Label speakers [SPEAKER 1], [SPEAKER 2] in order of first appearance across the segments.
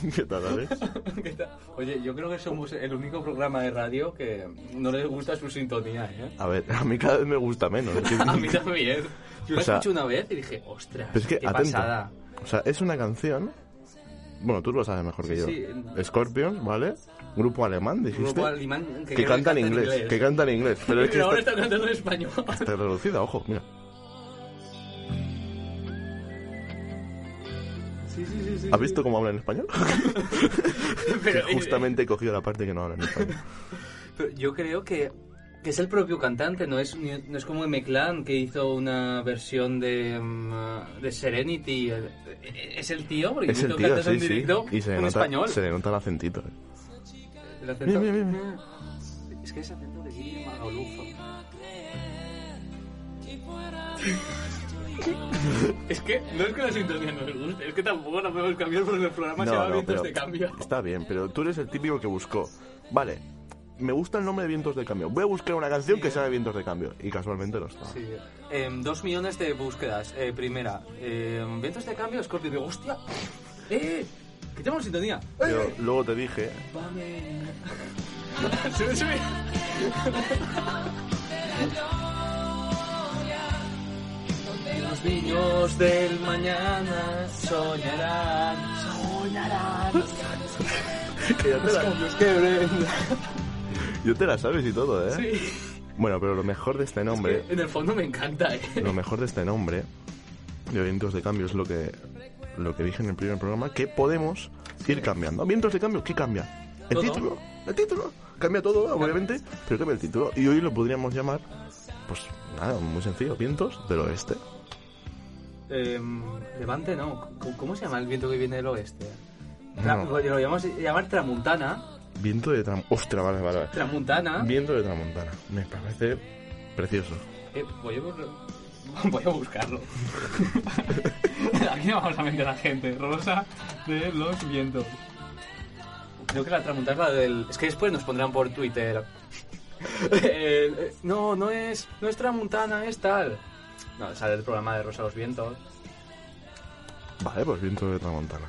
[SPEAKER 1] ¿Qué tal, Alex?
[SPEAKER 2] ¿Qué tal? Oye, yo creo que somos el único programa de radio que no les gusta su sintonía, ¿eh?
[SPEAKER 1] A ver, a mí cada vez me gusta menos.
[SPEAKER 2] A mí también. Yo la
[SPEAKER 1] O sea,
[SPEAKER 2] escuché una vez y dije, ostras,
[SPEAKER 1] Pero es que,
[SPEAKER 2] qué
[SPEAKER 1] atento.
[SPEAKER 2] pasada.
[SPEAKER 1] O sea, es una canción. Bueno, tú lo sabes mejor que
[SPEAKER 2] Sí,
[SPEAKER 1] yo.
[SPEAKER 2] sí.
[SPEAKER 1] Scorpions, ¿vale? Grupo alemán, dijiste.
[SPEAKER 2] Grupo alemán que,
[SPEAKER 1] que canta en inglés, que canta en inglés. Pero es que
[SPEAKER 2] ahora
[SPEAKER 1] está,
[SPEAKER 2] está cantando en español.
[SPEAKER 1] está traducida, ojo, mira. ¿Has visto cómo habla en español?
[SPEAKER 2] Pero,
[SPEAKER 1] Que justamente he cogido la parte que no habla en español.
[SPEAKER 2] Pero yo creo que, que es el propio cantante, no es, no es como M. Clan que hizo una versión de, mm, de Serenity. Eh, Es el tío, porque
[SPEAKER 1] Es el tío,
[SPEAKER 2] cantas en
[SPEAKER 1] sí, sí.
[SPEAKER 2] directo
[SPEAKER 1] Y se
[SPEAKER 2] en
[SPEAKER 1] nota,
[SPEAKER 2] español.
[SPEAKER 1] se le nota el acentito. eh.
[SPEAKER 2] El acento-
[SPEAKER 1] Mira, mira, mira.
[SPEAKER 2] Es que es acento de Guille Magalufo. es que no es que la sintonía no me guste, es que tampoco la podemos cambiar porque el programa se
[SPEAKER 1] No,
[SPEAKER 2] llama
[SPEAKER 1] no,
[SPEAKER 2] Vientos de Cambio.
[SPEAKER 1] está bien, pero tú eres el típico que buscó. Vale, me gusta el nombre de Vientos de Cambio. Voy a buscar una canción
[SPEAKER 2] Sí,
[SPEAKER 1] que sea de Vientos de Cambio. Y casualmente lo está.
[SPEAKER 2] Sí. Em, dos millones de búsquedas. Eh, primera, em, vientos de cambio, Scorpio. Digo, hostia, ¡eh! Quitemos sintonía.
[SPEAKER 1] Pero
[SPEAKER 2] ¡Eh!
[SPEAKER 1] luego te dije,
[SPEAKER 2] Vale. sube, sube. Los niños del mañana soñarán, soñarán.
[SPEAKER 1] que ya te la,
[SPEAKER 2] que
[SPEAKER 1] yo te la sabes y todo, ¿eh?
[SPEAKER 2] Sí.
[SPEAKER 1] Bueno, pero lo mejor de este nombre,
[SPEAKER 2] En el fondo me encanta, ¿eh?
[SPEAKER 1] lo mejor de este nombre de Vientos de Cambio es lo que lo que dije en el primer programa, que podemos ir cambiando. ¿Vientos de Cambio? ¿Qué cambia? El
[SPEAKER 2] Todo.
[SPEAKER 1] título, el título. Cambia todo, obviamente, pero cambia el título. Y hoy lo podríamos llamar, pues nada, muy sencillo, Vientos del Oeste.
[SPEAKER 2] Em, levante, no. ¿Cómo, se llama el viento que viene del oeste?
[SPEAKER 1] No.
[SPEAKER 2] Tra- Lo llamamos llamar Tramuntana.
[SPEAKER 1] Viento de Tramontana. Ostras, vale, vale, vale.
[SPEAKER 2] Tramuntana.
[SPEAKER 1] Viento de Tramontana. Me parece precioso.
[SPEAKER 2] Eh, voy, a, voy a buscarlo. Aquí no vamos a meter a gente. Rosa de los vientos. Creo que la tramuntana es la del... Es que después nos pondrán por Twitter. Eh, eh, no, no es, no es tramuntana, es tal. No, sale el programa de Rosa los Vientos.
[SPEAKER 1] Vale, pues Viento de Tramontana.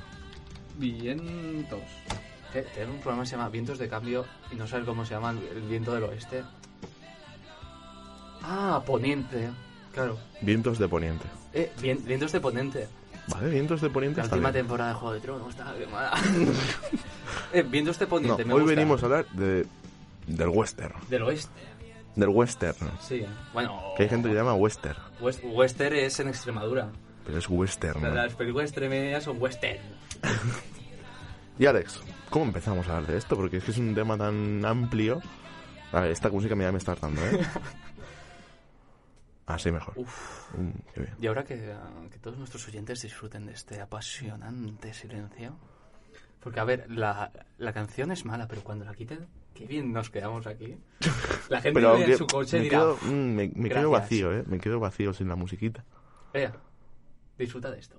[SPEAKER 2] Vientos. Que Tiene un programa que se llama Vientos de Cambio y no sabes cómo se llama el, viento del oeste. Ah, Poniente. Claro.
[SPEAKER 1] Vientos de Poniente.
[SPEAKER 2] Eh, vien- vientos de Poniente.
[SPEAKER 1] Vale, Vientos de Poniente
[SPEAKER 2] La
[SPEAKER 1] está
[SPEAKER 2] última
[SPEAKER 1] bien.
[SPEAKER 2] temporada de Juego de Tronos está bien mala. eh, vientos de
[SPEAKER 1] No,
[SPEAKER 2] Poniente, me
[SPEAKER 1] hoy
[SPEAKER 2] gusta.
[SPEAKER 1] venimos a hablar de, del western.
[SPEAKER 2] Del oeste.
[SPEAKER 1] Del western.
[SPEAKER 2] Sí. Bueno,
[SPEAKER 1] Que hay gente que llama western.
[SPEAKER 2] West- Western es en Extremadura.
[SPEAKER 1] Pero es western.
[SPEAKER 2] Las- Las películas extremeñas son western.
[SPEAKER 1] Y Alex, ¿cómo empezamos a hablar de esto? Porque es que es un tema tan amplio. A ver, esta música ya me está hartando, ¿eh? Así mejor. Mm, qué bien.
[SPEAKER 2] Y ahora que, que todos nuestros oyentes disfruten de este apasionante silencio. Porque, a ver, la, la canción es mala, pero cuando la quiten, qué bien nos quedamos aquí. La gente
[SPEAKER 1] Pero
[SPEAKER 2] en su coche
[SPEAKER 1] me
[SPEAKER 2] dirá,
[SPEAKER 1] quedo, mm, me, me quedo vacío, ¿eh? Me quedo vacío sin la musiquita.
[SPEAKER 2] vea, disfruta de esto.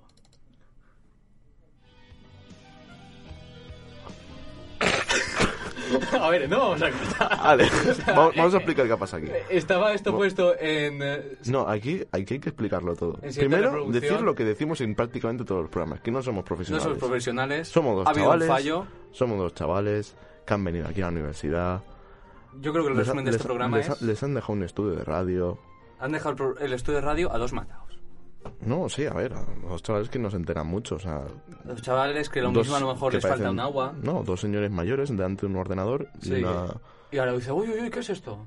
[SPEAKER 2] a ver, no vamos a cortar.
[SPEAKER 1] Vale, vamos, vamos a explicar qué pasa aquí.
[SPEAKER 2] Estaba esto
[SPEAKER 1] Bueno.
[SPEAKER 2] puesto en... eh,
[SPEAKER 1] No, aquí, aquí hay que explicarlo todo. Primero, decir lo que decimos en prácticamente todos los programas, que no somos
[SPEAKER 2] No
[SPEAKER 1] profesionales.
[SPEAKER 2] somos profesionales.
[SPEAKER 1] Somos dos
[SPEAKER 2] ha
[SPEAKER 1] chavales.
[SPEAKER 2] un fallo.
[SPEAKER 1] Somos dos chavales que han venido aquí a la universidad.
[SPEAKER 2] Yo creo que el
[SPEAKER 1] Les, ha-
[SPEAKER 2] resumen de
[SPEAKER 1] les-
[SPEAKER 2] este programa
[SPEAKER 1] les ha-
[SPEAKER 2] es...
[SPEAKER 1] les han dejado un estudio de radio.
[SPEAKER 2] Han dejado el, estudio de radio a dos matados.
[SPEAKER 1] No, sí, a ver, a los chavales que no se enteran mucho, o sea...
[SPEAKER 2] Los chavales que lo mismo a lo mejor les falta
[SPEAKER 1] parecen-
[SPEAKER 2] un agua.
[SPEAKER 1] No, dos señores mayores delante de un ordenador y
[SPEAKER 2] Sí.
[SPEAKER 1] una...
[SPEAKER 2] Y ahora dice, uy, uy, uy, ¿qué es esto?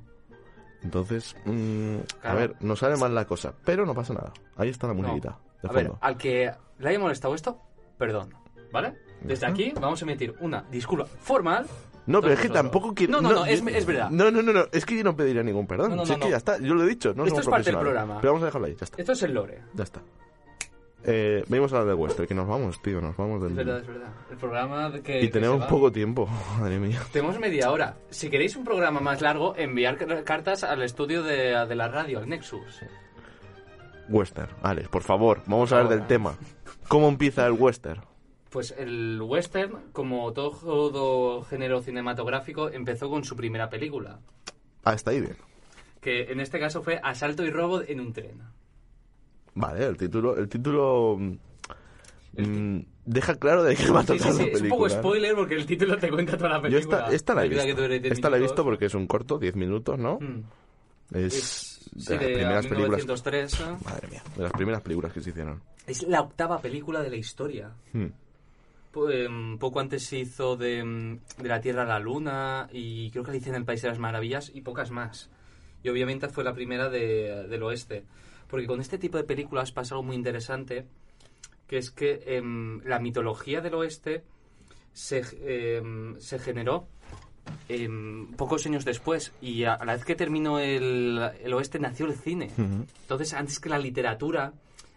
[SPEAKER 1] Entonces, mm, a
[SPEAKER 2] Claro.
[SPEAKER 1] ver, no sale mal la cosa, pero no pasa nada. Ahí está la
[SPEAKER 2] No.
[SPEAKER 1] musiquita, de
[SPEAKER 2] A ver, al que le haya molestado esto, perdón. ¿Vale? Desde aquí vamos a emitir una disculpa formal.
[SPEAKER 1] No, pero es que tampoco quiero...
[SPEAKER 2] No, no, no, es, es verdad.
[SPEAKER 1] No, no, no, no, es que yo no pediría ningún perdón.
[SPEAKER 2] No, no,
[SPEAKER 1] si
[SPEAKER 2] no,
[SPEAKER 1] es que
[SPEAKER 2] no.
[SPEAKER 1] ya está, yo lo he dicho, no
[SPEAKER 2] Esto
[SPEAKER 1] somos
[SPEAKER 2] es parte del
[SPEAKER 1] profesionales.
[SPEAKER 2] programa.
[SPEAKER 1] Pero vamos a dejarlo ahí, ya está.
[SPEAKER 2] Esto es el lore.
[SPEAKER 1] Ya está. Eh, venimos a hablar del western, que nos vamos, tío, nos vamos del...
[SPEAKER 2] Es verdad, es verdad. El programa de que.
[SPEAKER 1] Y
[SPEAKER 2] que
[SPEAKER 1] tenemos
[SPEAKER 2] se va.
[SPEAKER 1] poco tiempo, madre mía.
[SPEAKER 2] Tenemos media hora. Si queréis un programa más largo, enviar car- cartas al estudio de, de la radio, al Nexus.
[SPEAKER 1] Western, Alex, por favor, vamos a hablar del tema. ¿Cómo empieza el western?
[SPEAKER 2] Pues el western, como todo género cinematográfico, empezó con su primera película.
[SPEAKER 1] Ah, está ahí bien.
[SPEAKER 2] Que en este caso fue Asalto y robo en un tren.
[SPEAKER 1] Vale, el título, el título mm, mm, deja claro de qué va a
[SPEAKER 2] Sí,
[SPEAKER 1] tratar
[SPEAKER 2] sí, sí,
[SPEAKER 1] la
[SPEAKER 2] es un
[SPEAKER 1] película.
[SPEAKER 2] poco
[SPEAKER 1] ¿no?
[SPEAKER 2] spoiler porque el título te cuenta toda la
[SPEAKER 1] Yo
[SPEAKER 2] película.
[SPEAKER 1] esta, esta la he
[SPEAKER 2] Película
[SPEAKER 1] visto.
[SPEAKER 2] dure 10
[SPEAKER 1] Esta la he visto porque es un corto, 10 minutos, ¿no?
[SPEAKER 2] Mm.
[SPEAKER 1] Es,
[SPEAKER 2] Es,
[SPEAKER 1] de
[SPEAKER 2] sí,
[SPEAKER 1] las
[SPEAKER 2] de
[SPEAKER 1] primeras películas.
[SPEAKER 2] 1903. ¿eh?
[SPEAKER 1] Madre mía, de las primeras películas que se hicieron.
[SPEAKER 2] Es la octava película de la historia.
[SPEAKER 1] Hmm.
[SPEAKER 2] Em, poco antes se hizo de, em, de la Tierra a la Luna y creo que la hice en el País de las Maravillas y pocas más. Y obviamente fue la primera de- del oeste. Porque con este tipo de películas pasa algo muy interesante, que es que em, la mitología del oeste se, se generó em, pocos años después y a, a la vez que terminó el, el oeste nació el cine.
[SPEAKER 1] Ujú.
[SPEAKER 2] Entonces, antes que la literatura,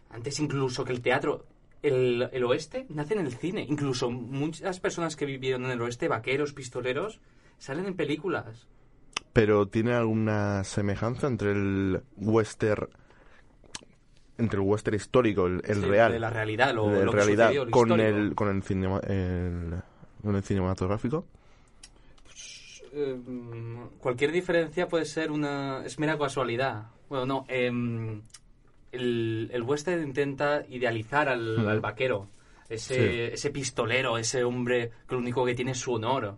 [SPEAKER 2] antes incluso que el teatro, el, el oeste nace en el cine. Incluso muchas personas que vivieron en el oeste, vaqueros, pistoleros, salen en películas.
[SPEAKER 1] Pero tiene alguna semejanza entre el western entre el western histórico, el, el
[SPEAKER 2] Sí,
[SPEAKER 1] real,
[SPEAKER 2] De la realidad, lo,
[SPEAKER 1] de
[SPEAKER 2] lo que
[SPEAKER 1] realidad
[SPEAKER 2] sucedió,
[SPEAKER 1] con
[SPEAKER 2] histórico.
[SPEAKER 1] el con el, cinema, el con el cinematográfico.
[SPEAKER 2] Eh, cualquier diferencia puede ser una... es mera casualidad. Bueno, no, em, el, el western intenta idealizar al, al vaquero. Ese,
[SPEAKER 1] Sí.
[SPEAKER 2] ese pistolero, ese hombre que lo único que tiene es su honor.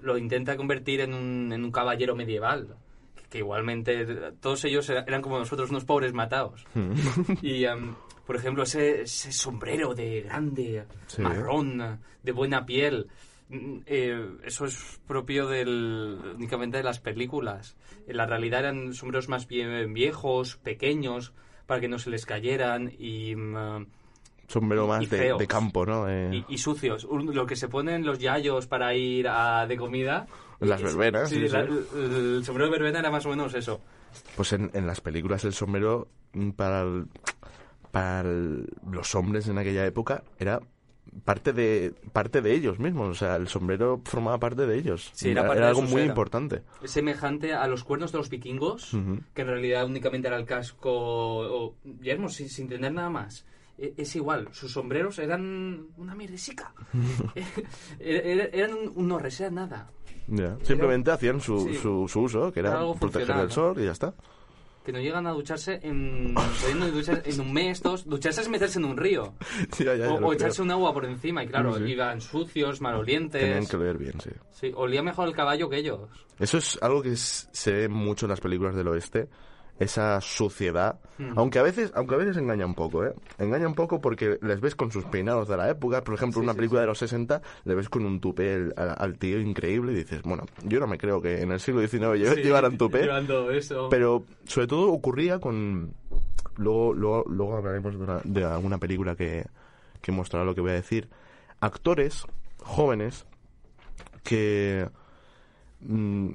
[SPEAKER 2] Lo intenta convertir en un, en un caballero medieval. Que igualmente todos ellos era- eran como nosotros, unos pobres matados. Y, em, por ejemplo, ese, ese sombrero de grande,
[SPEAKER 1] Sí.
[SPEAKER 2] marrón, de buena piel, mm, eh, eso es propio del, únicamente de las películas. En la realidad eran sombreros más bien viejos, pequeños, para que no se les cayeran y... mm,
[SPEAKER 1] Sombrero
[SPEAKER 2] Y-
[SPEAKER 1] más
[SPEAKER 2] y
[SPEAKER 1] de, campo, ¿no? Eh,
[SPEAKER 2] y, y sucios. Lo que se ponen los yayos para ir a, de comida.
[SPEAKER 1] Las verbenas, sí,
[SPEAKER 2] la-
[SPEAKER 1] sí.
[SPEAKER 2] El, sombrero de verbena era más o menos eso.
[SPEAKER 1] Pues en, en las películas el sombrero mm, para el- para el- los hombres en aquella época era parte de parte de ellos mismos, o sea, el sombrero formaba parte de ellos.
[SPEAKER 2] Sí, era
[SPEAKER 1] algo muy
[SPEAKER 2] ser.
[SPEAKER 1] importante.
[SPEAKER 2] Es semejante a los cuernos de los vikingos, que en realidad únicamente era el casco o yermo, sin, sin tener nada más. E- Es igual, sus sombreros eran una mierdesica. Era- era- eran un- unos res, eran nada.
[SPEAKER 1] Simplemente hacían su,
[SPEAKER 2] Sí.
[SPEAKER 1] su, su uso, que era
[SPEAKER 2] Era
[SPEAKER 1] proteger
[SPEAKER 2] ¿no?
[SPEAKER 1] sol y ya está.
[SPEAKER 2] Que no llegan a ducharse en, pudiendo ducharse en un mes, dos. Ducharse es meterse en un río.
[SPEAKER 1] Ya, ya, ya
[SPEAKER 2] o echarse un agua por encima. Y claro,
[SPEAKER 1] Sí, sí.
[SPEAKER 2] iban sucios, malolientes.
[SPEAKER 1] Tenían que leer bien, sí.
[SPEAKER 2] Sí, olía mejor el caballo que ellos.
[SPEAKER 1] Eso es algo que se ve mucho en las películas del oeste, esa suciedad,
[SPEAKER 2] Hmm.
[SPEAKER 1] aunque a veces aunque a veces engaña un poco, ¿eh? Engaña un poco porque les ves con sus peinados de la época, por ejemplo,
[SPEAKER 2] Sí,
[SPEAKER 1] una
[SPEAKER 2] sí,
[SPEAKER 1] película
[SPEAKER 2] sí.
[SPEAKER 1] de los 60, le ves con un tupé al, al tío increíble y dices, bueno, yo no me creo que en el siglo XIX llevaran tupé,
[SPEAKER 2] Llevando eso.
[SPEAKER 1] pero sobre todo ocurría con... Luego, luego, luego hablaremos de, una- de alguna película que, que mostrará lo que voy a decir. Actores jóvenes que mm,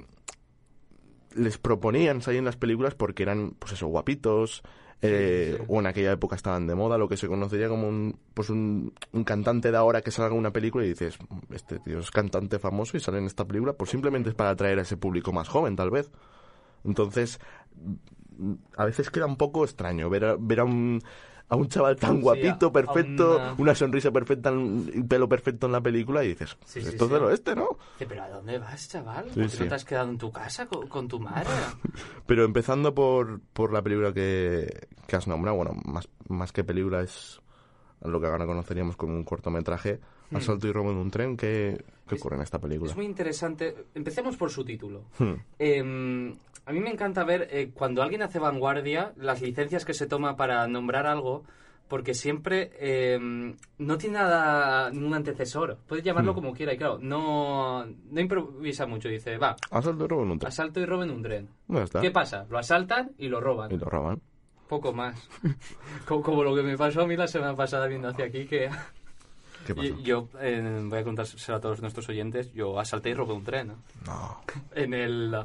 [SPEAKER 1] les proponían salir en las películas porque eran, pues eso, guapitos, eh,
[SPEAKER 2] Sí, sí.
[SPEAKER 1] o en aquella época estaban de moda, lo que se conocería como un, pues un, un cantante de ahora que salga una película y dices, este tío es cantante famoso y sale en esta película, pues simplemente es para atraer a ese público más joven, tal vez. Entonces, a veces queda un poco extraño ver a, ver a un, a un chaval tan
[SPEAKER 2] Sí,
[SPEAKER 1] guapito, perfecto,
[SPEAKER 2] una-
[SPEAKER 1] una... sonrisa perfecta, un pelo perfecto en la película y dices,
[SPEAKER 2] Sí,
[SPEAKER 1] "Pues
[SPEAKER 2] sí,
[SPEAKER 1] esto es del oeste, ¿no?
[SPEAKER 2] Pero ¿a dónde vas, chaval? ¿Por qué no te has quedado en tu casa con, con tu madre?
[SPEAKER 1] Pero empezando por, por la película que, que has nombrado, bueno, más, más que película es lo que ahora conoceríamos como un cortometraje, Asalto y robo en un tren, ¿qué, qué
[SPEAKER 2] Es-
[SPEAKER 1] ocurre en esta película?
[SPEAKER 2] es muy interesante. Empecemos por su título.
[SPEAKER 1] Hmm.
[SPEAKER 2] Eh, a mí me encanta ver eh, cuando alguien hace vanguardia, las licencias que se toma para nombrar algo, porque siempre eh, no tiene nada, ningún antecesor. Puedes llamarlo
[SPEAKER 1] Hmm.
[SPEAKER 2] como quiera y claro, no, no improvisa mucho. Dice, va,
[SPEAKER 1] Asalto y robo en un tren.
[SPEAKER 2] asalto y roben un tren.
[SPEAKER 1] Está.
[SPEAKER 2] ¿Qué pasa? Lo asaltan y lo roban.
[SPEAKER 1] Y lo roban.
[SPEAKER 2] Poco más. como, como lo que me pasó a mí la semana pasada viendo hacia aquí, que
[SPEAKER 1] ¿Qué pasó?
[SPEAKER 2] y- yo eh, voy a contárselo a todos nuestros oyentes, yo asalté y robé un tren. ¿no?
[SPEAKER 1] No.
[SPEAKER 2] En el...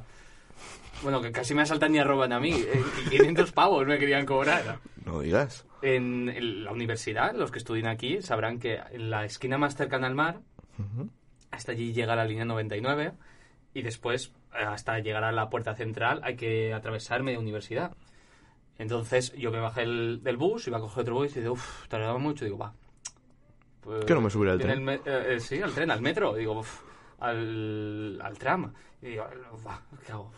[SPEAKER 2] Bueno, que casi me asaltan y roban a mí. eh, 500 pavos me querían cobrar.
[SPEAKER 1] No digas.
[SPEAKER 2] En la universidad, los que estudian aquí, sabrán que en la esquina más cercana al mar, hasta allí llega la línea 99 y después, eh, hasta llegar a la puerta central, hay que atravesar media universidad. Entonces yo me bajé el- del bus, iba a coger otro bus y digo, uff, tardaba mucho. Digo, va. Pues,
[SPEAKER 1] ¿Que no me subiré al tren?
[SPEAKER 2] el eh, eh, sí, al tren, al metro. Digo, uff, al, al tram. Y digo, va, ¿qué hago?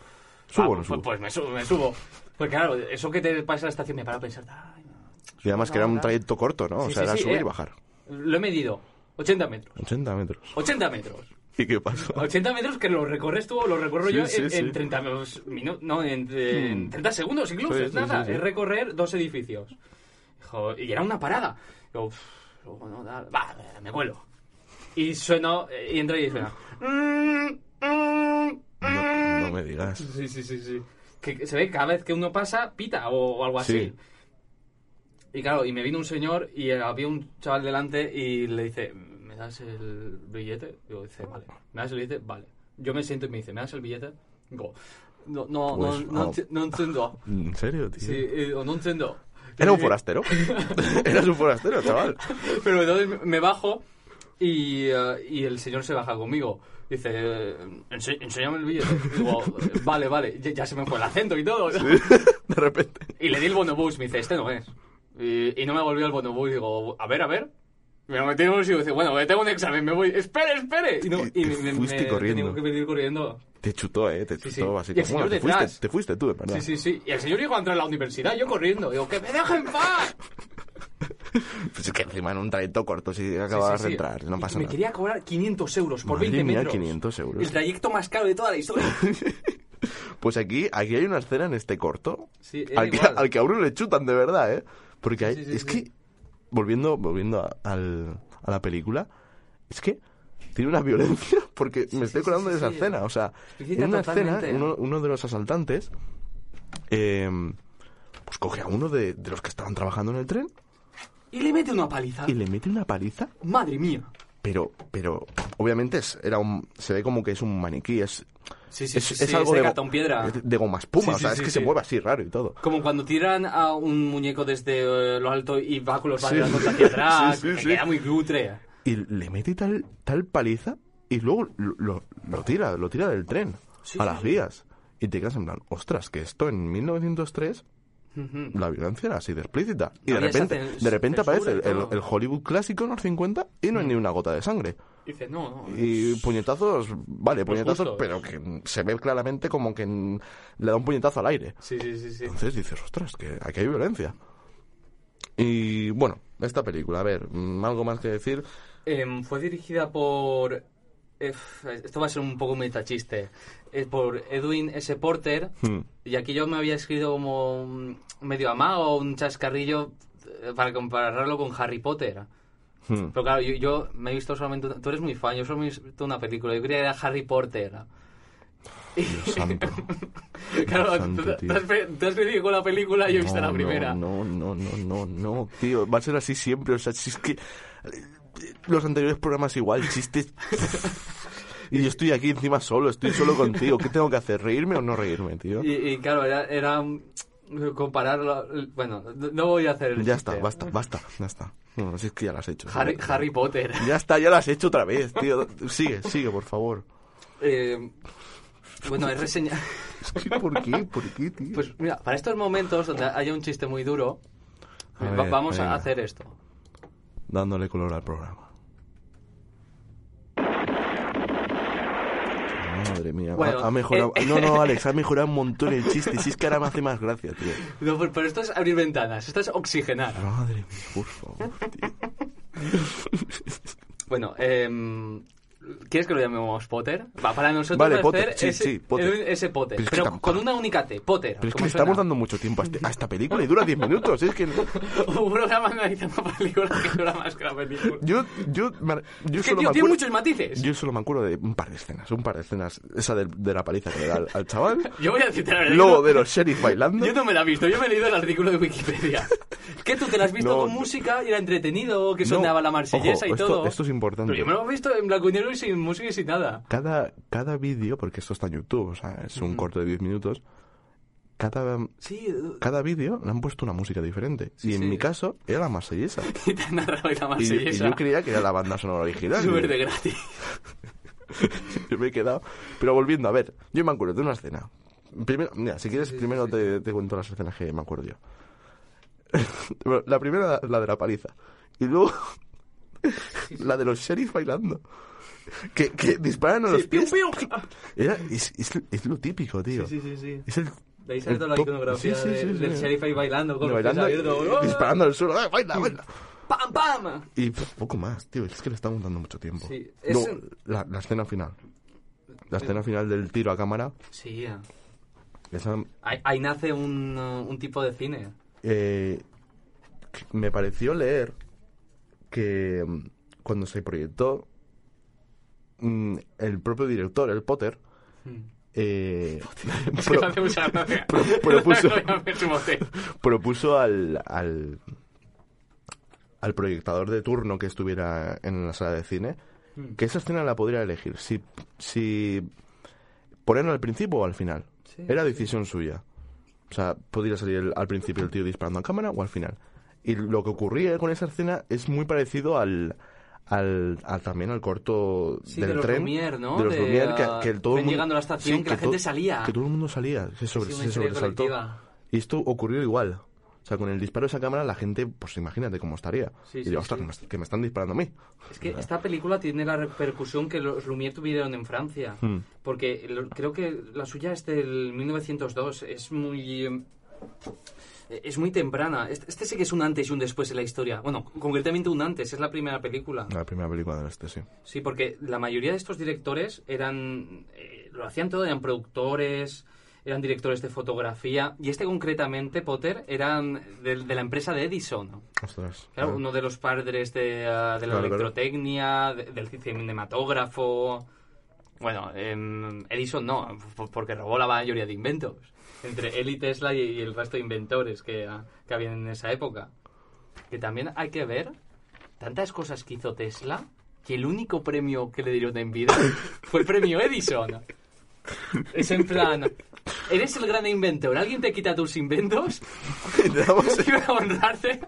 [SPEAKER 1] ¿Subo
[SPEAKER 2] Ah,
[SPEAKER 1] o no
[SPEAKER 2] pues,
[SPEAKER 1] subo?
[SPEAKER 2] Pues me subo, me subo. Pues claro, eso que te pasa en la estación me para a pensar, ay, no.
[SPEAKER 1] Y además que era un trayecto corto, ¿no? o
[SPEAKER 2] Sí,
[SPEAKER 1] sea,
[SPEAKER 2] sí,
[SPEAKER 1] era
[SPEAKER 2] sí,
[SPEAKER 1] subir
[SPEAKER 2] eh.
[SPEAKER 1] y bajar.
[SPEAKER 2] Lo he medido. 80 metros.
[SPEAKER 1] 80 metros.
[SPEAKER 2] 80 metros.
[SPEAKER 1] ¿Y qué pasó?
[SPEAKER 2] 80 metros que lo recorres tú o lo recorro yo en, en 30 minutos. No, en, en 30 segundos incluso. Es nada. Es recorrer dos edificios. Jo, y era una parada. Yo, "Uf, bueno, da- va, me vuelo. Y sueno, eh, y entra y suena.
[SPEAKER 1] No, no me digas.
[SPEAKER 2] Sí, sí, sí, sí. Que se ve cada vez que uno pasa, pita o, o algo así.
[SPEAKER 1] Sí.
[SPEAKER 2] Y claro, y me vino un señor y había un chaval delante y le dice, ¿me das el billete? Digo, dice, vale. ¿Me das el billete? Vale. Yo me siento y me dice, ¿me das el billete? Digo, no, no,
[SPEAKER 1] Pues,
[SPEAKER 2] no, no,
[SPEAKER 1] oh.
[SPEAKER 2] enti- no entiendo.
[SPEAKER 1] ¿En serio, tío?
[SPEAKER 2] Sí, no entiendo.
[SPEAKER 1] Era un forastero. Eras un forastero, chaval.
[SPEAKER 2] Pero entonces me bajo y, eh, y el señor se baja conmigo. Dice, eh, "Ense- enséñame el billete. Digo, vale, vale, ya, ya se me fue el acento y todo.
[SPEAKER 1] De repente.
[SPEAKER 2] Y le di el bonobús, me dice, este no es. Y, y no me volvió el bonobús, digo, a ver, a ver. Me lo metí en el bolsillo y dice, bueno, tengo un examen, me voy, espere, espere. Y, no,
[SPEAKER 1] Y
[SPEAKER 2] y me, me-
[SPEAKER 1] fuiste
[SPEAKER 2] me
[SPEAKER 1] corriendo.
[SPEAKER 2] tengo que venir corriendo.
[SPEAKER 1] Te chutó, eh. Te
[SPEAKER 2] Sí,
[SPEAKER 1] chutó,
[SPEAKER 2] sí.
[SPEAKER 1] así
[SPEAKER 2] Y
[SPEAKER 1] como, bueno, te fuiste, te fuiste tú, de verdad.
[SPEAKER 2] Sí, sí, sí. Y el señor llegó a entrar a la universidad, yo corriendo. Digo, que me dejen en paz.
[SPEAKER 1] Pues es que encima en un trayecto corto, si acabas
[SPEAKER 2] Sí, sí,
[SPEAKER 1] de
[SPEAKER 2] sí.
[SPEAKER 1] entrar, no
[SPEAKER 2] Y
[SPEAKER 1] pasa
[SPEAKER 2] me
[SPEAKER 1] nada.
[SPEAKER 2] quería cobrar 500 euros por
[SPEAKER 1] Madre
[SPEAKER 2] 20
[SPEAKER 1] mía,
[SPEAKER 2] metros.
[SPEAKER 1] 500 euros.
[SPEAKER 2] El trayecto más caro de toda la historia.
[SPEAKER 1] Pues aquí, aquí hay una escena en este corto al que, al que a uno le chutan de verdad, ¿eh? Porque hay-
[SPEAKER 2] Sí, sí,
[SPEAKER 1] es
[SPEAKER 2] sí.
[SPEAKER 1] que, volviendo, volviendo a, al- a la película, es que tiene una violencia, porque me estoy acordando
[SPEAKER 2] sí,
[SPEAKER 1] de esa escena. O sea, en una escena, uno, uno de los asaltantes, eh, pues coge a uno de, de los que estaban trabajando en el tren
[SPEAKER 2] Y le mete una paliza.
[SPEAKER 1] y le mete una paliza
[SPEAKER 2] Madre mía.
[SPEAKER 1] Pero pero obviamente es, era un, se ve como que es un maniquí es
[SPEAKER 2] Sí, sí,
[SPEAKER 1] es,
[SPEAKER 2] sí,
[SPEAKER 1] es algo
[SPEAKER 2] de cartón piedra.
[SPEAKER 1] de, goma espuma o sea es que se mueve así raro y todo
[SPEAKER 2] Como cuando tiran a un muñeco desde eh, lo alto y va con los brazos hacia atrás. Que queda muy cutre.
[SPEAKER 1] y le mete tal tal paliza y luego lo, lo- lo tira lo tira del tren a las vías y te quedas en plan ostras que esto en 1903 La violencia era así de explícita y de repente de repente aparece el,
[SPEAKER 2] y
[SPEAKER 1] Hollywood clásico en los 50 y no hay ni una gota de sangre
[SPEAKER 2] Dice, no, no.
[SPEAKER 1] Y puñetazos, vale,
[SPEAKER 2] Pues
[SPEAKER 1] puñetazos,
[SPEAKER 2] justo.
[SPEAKER 1] pero que se ve claramente como que le da un puñetazo al aire.
[SPEAKER 2] Sí, sí, sí, sí.
[SPEAKER 1] Entonces dices, ostras, que aquí hay violencia. Y bueno, esta película, a ver, mm, algo más que decir.
[SPEAKER 2] Em, fue dirigida por. Eh, esto va a ser un poco metachiste. eh, por Edwin S. Porter.
[SPEAKER 1] Hmm.
[SPEAKER 2] Y aquí yo me había escrito como medio amago, un chascarrillo eh, para compararlo con Harry Potter.
[SPEAKER 1] Hmm.
[SPEAKER 2] Pero claro, yo, yo me he visto solamente... Tú eres muy fan, yo solo me he visto una película. Yo creía que era Harry Potter.
[SPEAKER 1] Dios santo.
[SPEAKER 2] claro,
[SPEAKER 1] santo,
[SPEAKER 2] tú, has, pe- tú has venido con la película y yo he visto
[SPEAKER 1] No,
[SPEAKER 2] la primera.
[SPEAKER 1] No, no, no, no, no, tío, va a ser así siempre. O sea, si es que los anteriores programas igual, chistes. Y yo estoy aquí encima solo, estoy solo contigo. ¿Qué tengo que hacer? ¿Reírme o no reírme, tío?
[SPEAKER 2] Y, y claro, era, era compararlo... Bueno, no voy a hacer el
[SPEAKER 1] Ya
[SPEAKER 2] chiste.
[SPEAKER 1] está, basta, basta, ya está. No, si es que ya lo has hecho.
[SPEAKER 2] Harry, Harry Potter.
[SPEAKER 1] Ya está, ya lo has hecho otra vez, tío. Sigue, sigue, por favor.
[SPEAKER 2] Eh, bueno, es reseña...
[SPEAKER 1] Es que, ¿Por qué? ¿Por qué, tío?
[SPEAKER 2] Pues mira, para estos momentos donde haya un chiste muy duro,
[SPEAKER 1] A
[SPEAKER 2] va-
[SPEAKER 1] ver,
[SPEAKER 2] vamos a hacer esto.
[SPEAKER 1] Dándole color al programa. Madre mía,
[SPEAKER 2] Bueno,
[SPEAKER 1] ha, ha mejorado.
[SPEAKER 2] eh,
[SPEAKER 1] No, no, Alex, ha mejorado un montón el chiste. Si es que ahora me hace más gracia, tío.
[SPEAKER 2] No, pero, pero esto es abrir ventanas, esto es oxigenar.
[SPEAKER 1] Madre mía, por favor, tío.
[SPEAKER 2] Bueno, eh, ¿quieres que lo llamemos Potter? Va, para nosotros
[SPEAKER 1] Vale,
[SPEAKER 2] va
[SPEAKER 1] Potter, sí,
[SPEAKER 2] ese,
[SPEAKER 1] sí, Potter.
[SPEAKER 2] S. Potter,
[SPEAKER 1] Pero es
[SPEAKER 2] pero con una única T, Potter.
[SPEAKER 1] Pero es que
[SPEAKER 2] ¿cómo
[SPEAKER 1] le estamos dando mucho tiempo a, este- a esta película y dura 10 minutos. Es que.
[SPEAKER 2] Un programa analizando películas que dura más que la película.
[SPEAKER 1] Yo, yo, yo
[SPEAKER 2] es que,
[SPEAKER 1] solo
[SPEAKER 2] tío, tiene muchos matices.
[SPEAKER 1] Yo solo me acuerdo de un par de escenas, un par de escenas. Esa de, de la paliza que le da al, al chaval.
[SPEAKER 2] Yo voy a citar el
[SPEAKER 1] Luego de los sheriff bailando.
[SPEAKER 2] Yo no me la he visto, yo me he leído el artículo de Wikipedia. que tú te la has visto
[SPEAKER 1] No,
[SPEAKER 2] con
[SPEAKER 1] no.
[SPEAKER 2] música y era entretenido, que
[SPEAKER 1] No,
[SPEAKER 2] sonaba la marsellesa
[SPEAKER 1] ojo,
[SPEAKER 2] y
[SPEAKER 1] esto,
[SPEAKER 2] todo.
[SPEAKER 1] Esto es importante.
[SPEAKER 2] Pero yo me lo he visto en blanco y negro y sin música y sin nada.
[SPEAKER 1] Cada, cada vídeo, porque esto está en YouTube, o sea, es un corto de 10 minutos. Cada,
[SPEAKER 2] Sí,
[SPEAKER 1] cada vídeo le han puedo una música diferente.
[SPEAKER 2] Sí,
[SPEAKER 1] y en
[SPEAKER 2] sí.
[SPEAKER 1] mi caso, era la marsellesa.
[SPEAKER 2] y la
[SPEAKER 1] Y, y yo creía que era la banda sonora original.
[SPEAKER 2] Súper de gratis.
[SPEAKER 1] Yo me he quedado. Pero volviendo, a ver, yo me acuerdo de una escena. Primero, mira, si quieres, primero Te, te cuento las escenas que me acuerdo yo. Bueno, la primera, la de la paliza. Y luego, la de los sheriff bailando. Que, que disparan a los
[SPEAKER 2] Sí, piu,
[SPEAKER 1] pies.
[SPEAKER 2] piu.
[SPEAKER 1] Era, es, es, es lo típico, tío.
[SPEAKER 2] Sí, sí, sí.
[SPEAKER 1] Es el.
[SPEAKER 2] De ahí sale toda la iconografía
[SPEAKER 1] sí, sí,
[SPEAKER 2] de-
[SPEAKER 1] sí, sí.
[SPEAKER 2] del sheriff ahí bailando con los
[SPEAKER 1] bailando y-
[SPEAKER 2] abiertos.
[SPEAKER 1] y disparando al suelo. ¡Ah, baila, baila!
[SPEAKER 2] ¡Pam, pam!
[SPEAKER 1] Y poco más, tío. Es que le estamos dando mucho tiempo.
[SPEAKER 2] Sí, es-
[SPEAKER 1] la, la escena final. La escena final del tiro a cámara.
[SPEAKER 2] Sí, eh.
[SPEAKER 1] Esa,
[SPEAKER 2] ahí, ahí nace un, un tipo de cine.
[SPEAKER 1] eh, me pareció leer que mm, cuando se proyectó mm, el propio director, el Potter, eh, pro- propuso, al, al, al proyectador de turno que estuviera en la sala de cine
[SPEAKER 2] Mm.
[SPEAKER 1] que esa escena la podría elegir si, si ponerla al principio o al final.
[SPEAKER 2] Sí,
[SPEAKER 1] Era
[SPEAKER 2] sí.
[SPEAKER 1] decisión suya. O sea, podría salir el- al principio el tío disparando a cámara o al final. Y lo que ocurría con esa escena es muy parecido al, al, al- también al corto
[SPEAKER 2] Sí,
[SPEAKER 1] del
[SPEAKER 2] de
[SPEAKER 1] tren.
[SPEAKER 2] Lumière, ¿no?
[SPEAKER 1] De los
[SPEAKER 2] De,
[SPEAKER 1] Lumière, que, que el todo el mundo-
[SPEAKER 2] llegando a la estación, que la gente salía.
[SPEAKER 1] Que todo el mundo salía, se, sobre- se sobresaltó.
[SPEAKER 2] colectiva.
[SPEAKER 1] Y esto ocurrió igual. O sea, con el disparo de esa cámara la gente, pues imagínate cómo estaría.
[SPEAKER 2] Sí,
[SPEAKER 1] y diría, ostras, que me, que me están disparando a mí.
[SPEAKER 2] Es que esta película tiene la repercusión que los Lumière tuvieron en Francia.
[SPEAKER 1] Hmm.
[SPEAKER 2] Porque lo- creo que la suya es del 1902. Es muy... eh, Es muy temprana. Este, este sí que es un antes y un después en la historia. Bueno, concretamente un antes. Es la primera película.
[SPEAKER 1] La primera película del este, sí.
[SPEAKER 2] Sí, porque la mayoría de estos directores eran... eh, lo hacían todo, eran productores, eran directores de fotografía. Y este concretamente, Potter, eran de, de la empresa de Edison.
[SPEAKER 1] Ostras.
[SPEAKER 2] Claro, uno de los padres de, ah, de la
[SPEAKER 1] Claro,
[SPEAKER 2] electrotecnia, de- del cinematógrafo. Bueno, em, Edison no, porque robó la mayoría de inventos. Entre él y Tesla y, y el resto de inventores que, ah, que habían en esa época. Que también hay que ver tantas cosas que hizo Tesla que el único premio que le dieron en vida fue el premio Edison. Es en plan, eres el gran inventor, alguien te quita tus inventos
[SPEAKER 1] Te
[SPEAKER 2] y voy a honrarte,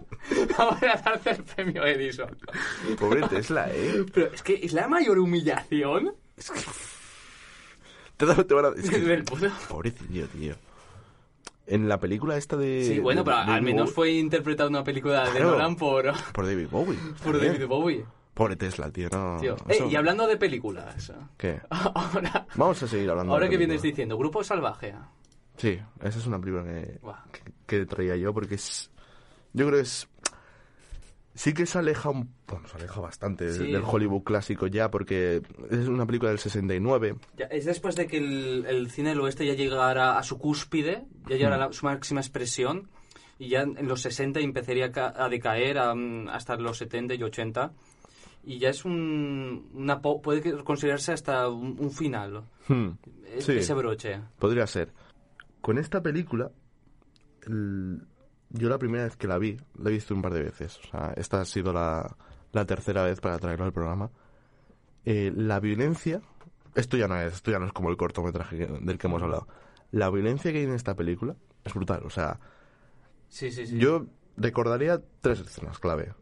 [SPEAKER 2] voy a darte el premio Edison.
[SPEAKER 1] Pobre Tesla, ¿eh?
[SPEAKER 2] Pero es que es la mayor humillación
[SPEAKER 1] Te, da- te van a... es que-
[SPEAKER 2] puto.
[SPEAKER 1] Pobrecillo, tío. En la película esta de...
[SPEAKER 2] Sí, bueno,
[SPEAKER 1] de-
[SPEAKER 2] pero
[SPEAKER 1] de
[SPEAKER 2] al menos
[SPEAKER 1] Bowie-
[SPEAKER 2] fue interpretado en una película de
[SPEAKER 1] Claro.
[SPEAKER 2] Nolan por,
[SPEAKER 1] Por David Bowie.
[SPEAKER 2] por. David Bowie.
[SPEAKER 1] Pobre Tesla, tío, no...
[SPEAKER 2] Tío.
[SPEAKER 1] eso-
[SPEAKER 2] Eh, y hablando de películas,
[SPEAKER 1] ¿Qué?
[SPEAKER 2] ahora,
[SPEAKER 1] Vamos a seguir hablando
[SPEAKER 2] ahora
[SPEAKER 1] de
[SPEAKER 2] que vienes diciendo, Grupo Salvaje.
[SPEAKER 1] Sí, esa es una película que, que, que traía yo porque es... Yo creo que es... Sí que se aleja un... Bueno, se aleja bastante del-
[SPEAKER 2] Sí.
[SPEAKER 1] del Hollywood clásico ya porque es una película del 69.
[SPEAKER 2] Ya, es después de que el, el cine del oeste ya llegara a su cúspide, ya llegara a la- su máxima expresión, y ya en los 60 empezaría a ca- a decaer am, hasta los 70 y 80. Y ya es un. Una, puede considerarse hasta un, un final.
[SPEAKER 1] Hmm,
[SPEAKER 2] Es-
[SPEAKER 1] Sí.
[SPEAKER 2] Ese broche.
[SPEAKER 1] Podría ser. Con esta película, el- yo la primera vez que la vi, la he visto un par de veces. O sea, esta ha sido la, la tercera vez para traerla al programa. Eh, la violencia, esto ya no es, esto ya no es como el cortometraje que- del que hemos hablado. La violencia que hay en esta película es brutal. O sea,
[SPEAKER 2] Sí, sí, sí.
[SPEAKER 1] yo recordaría tres escenas clave.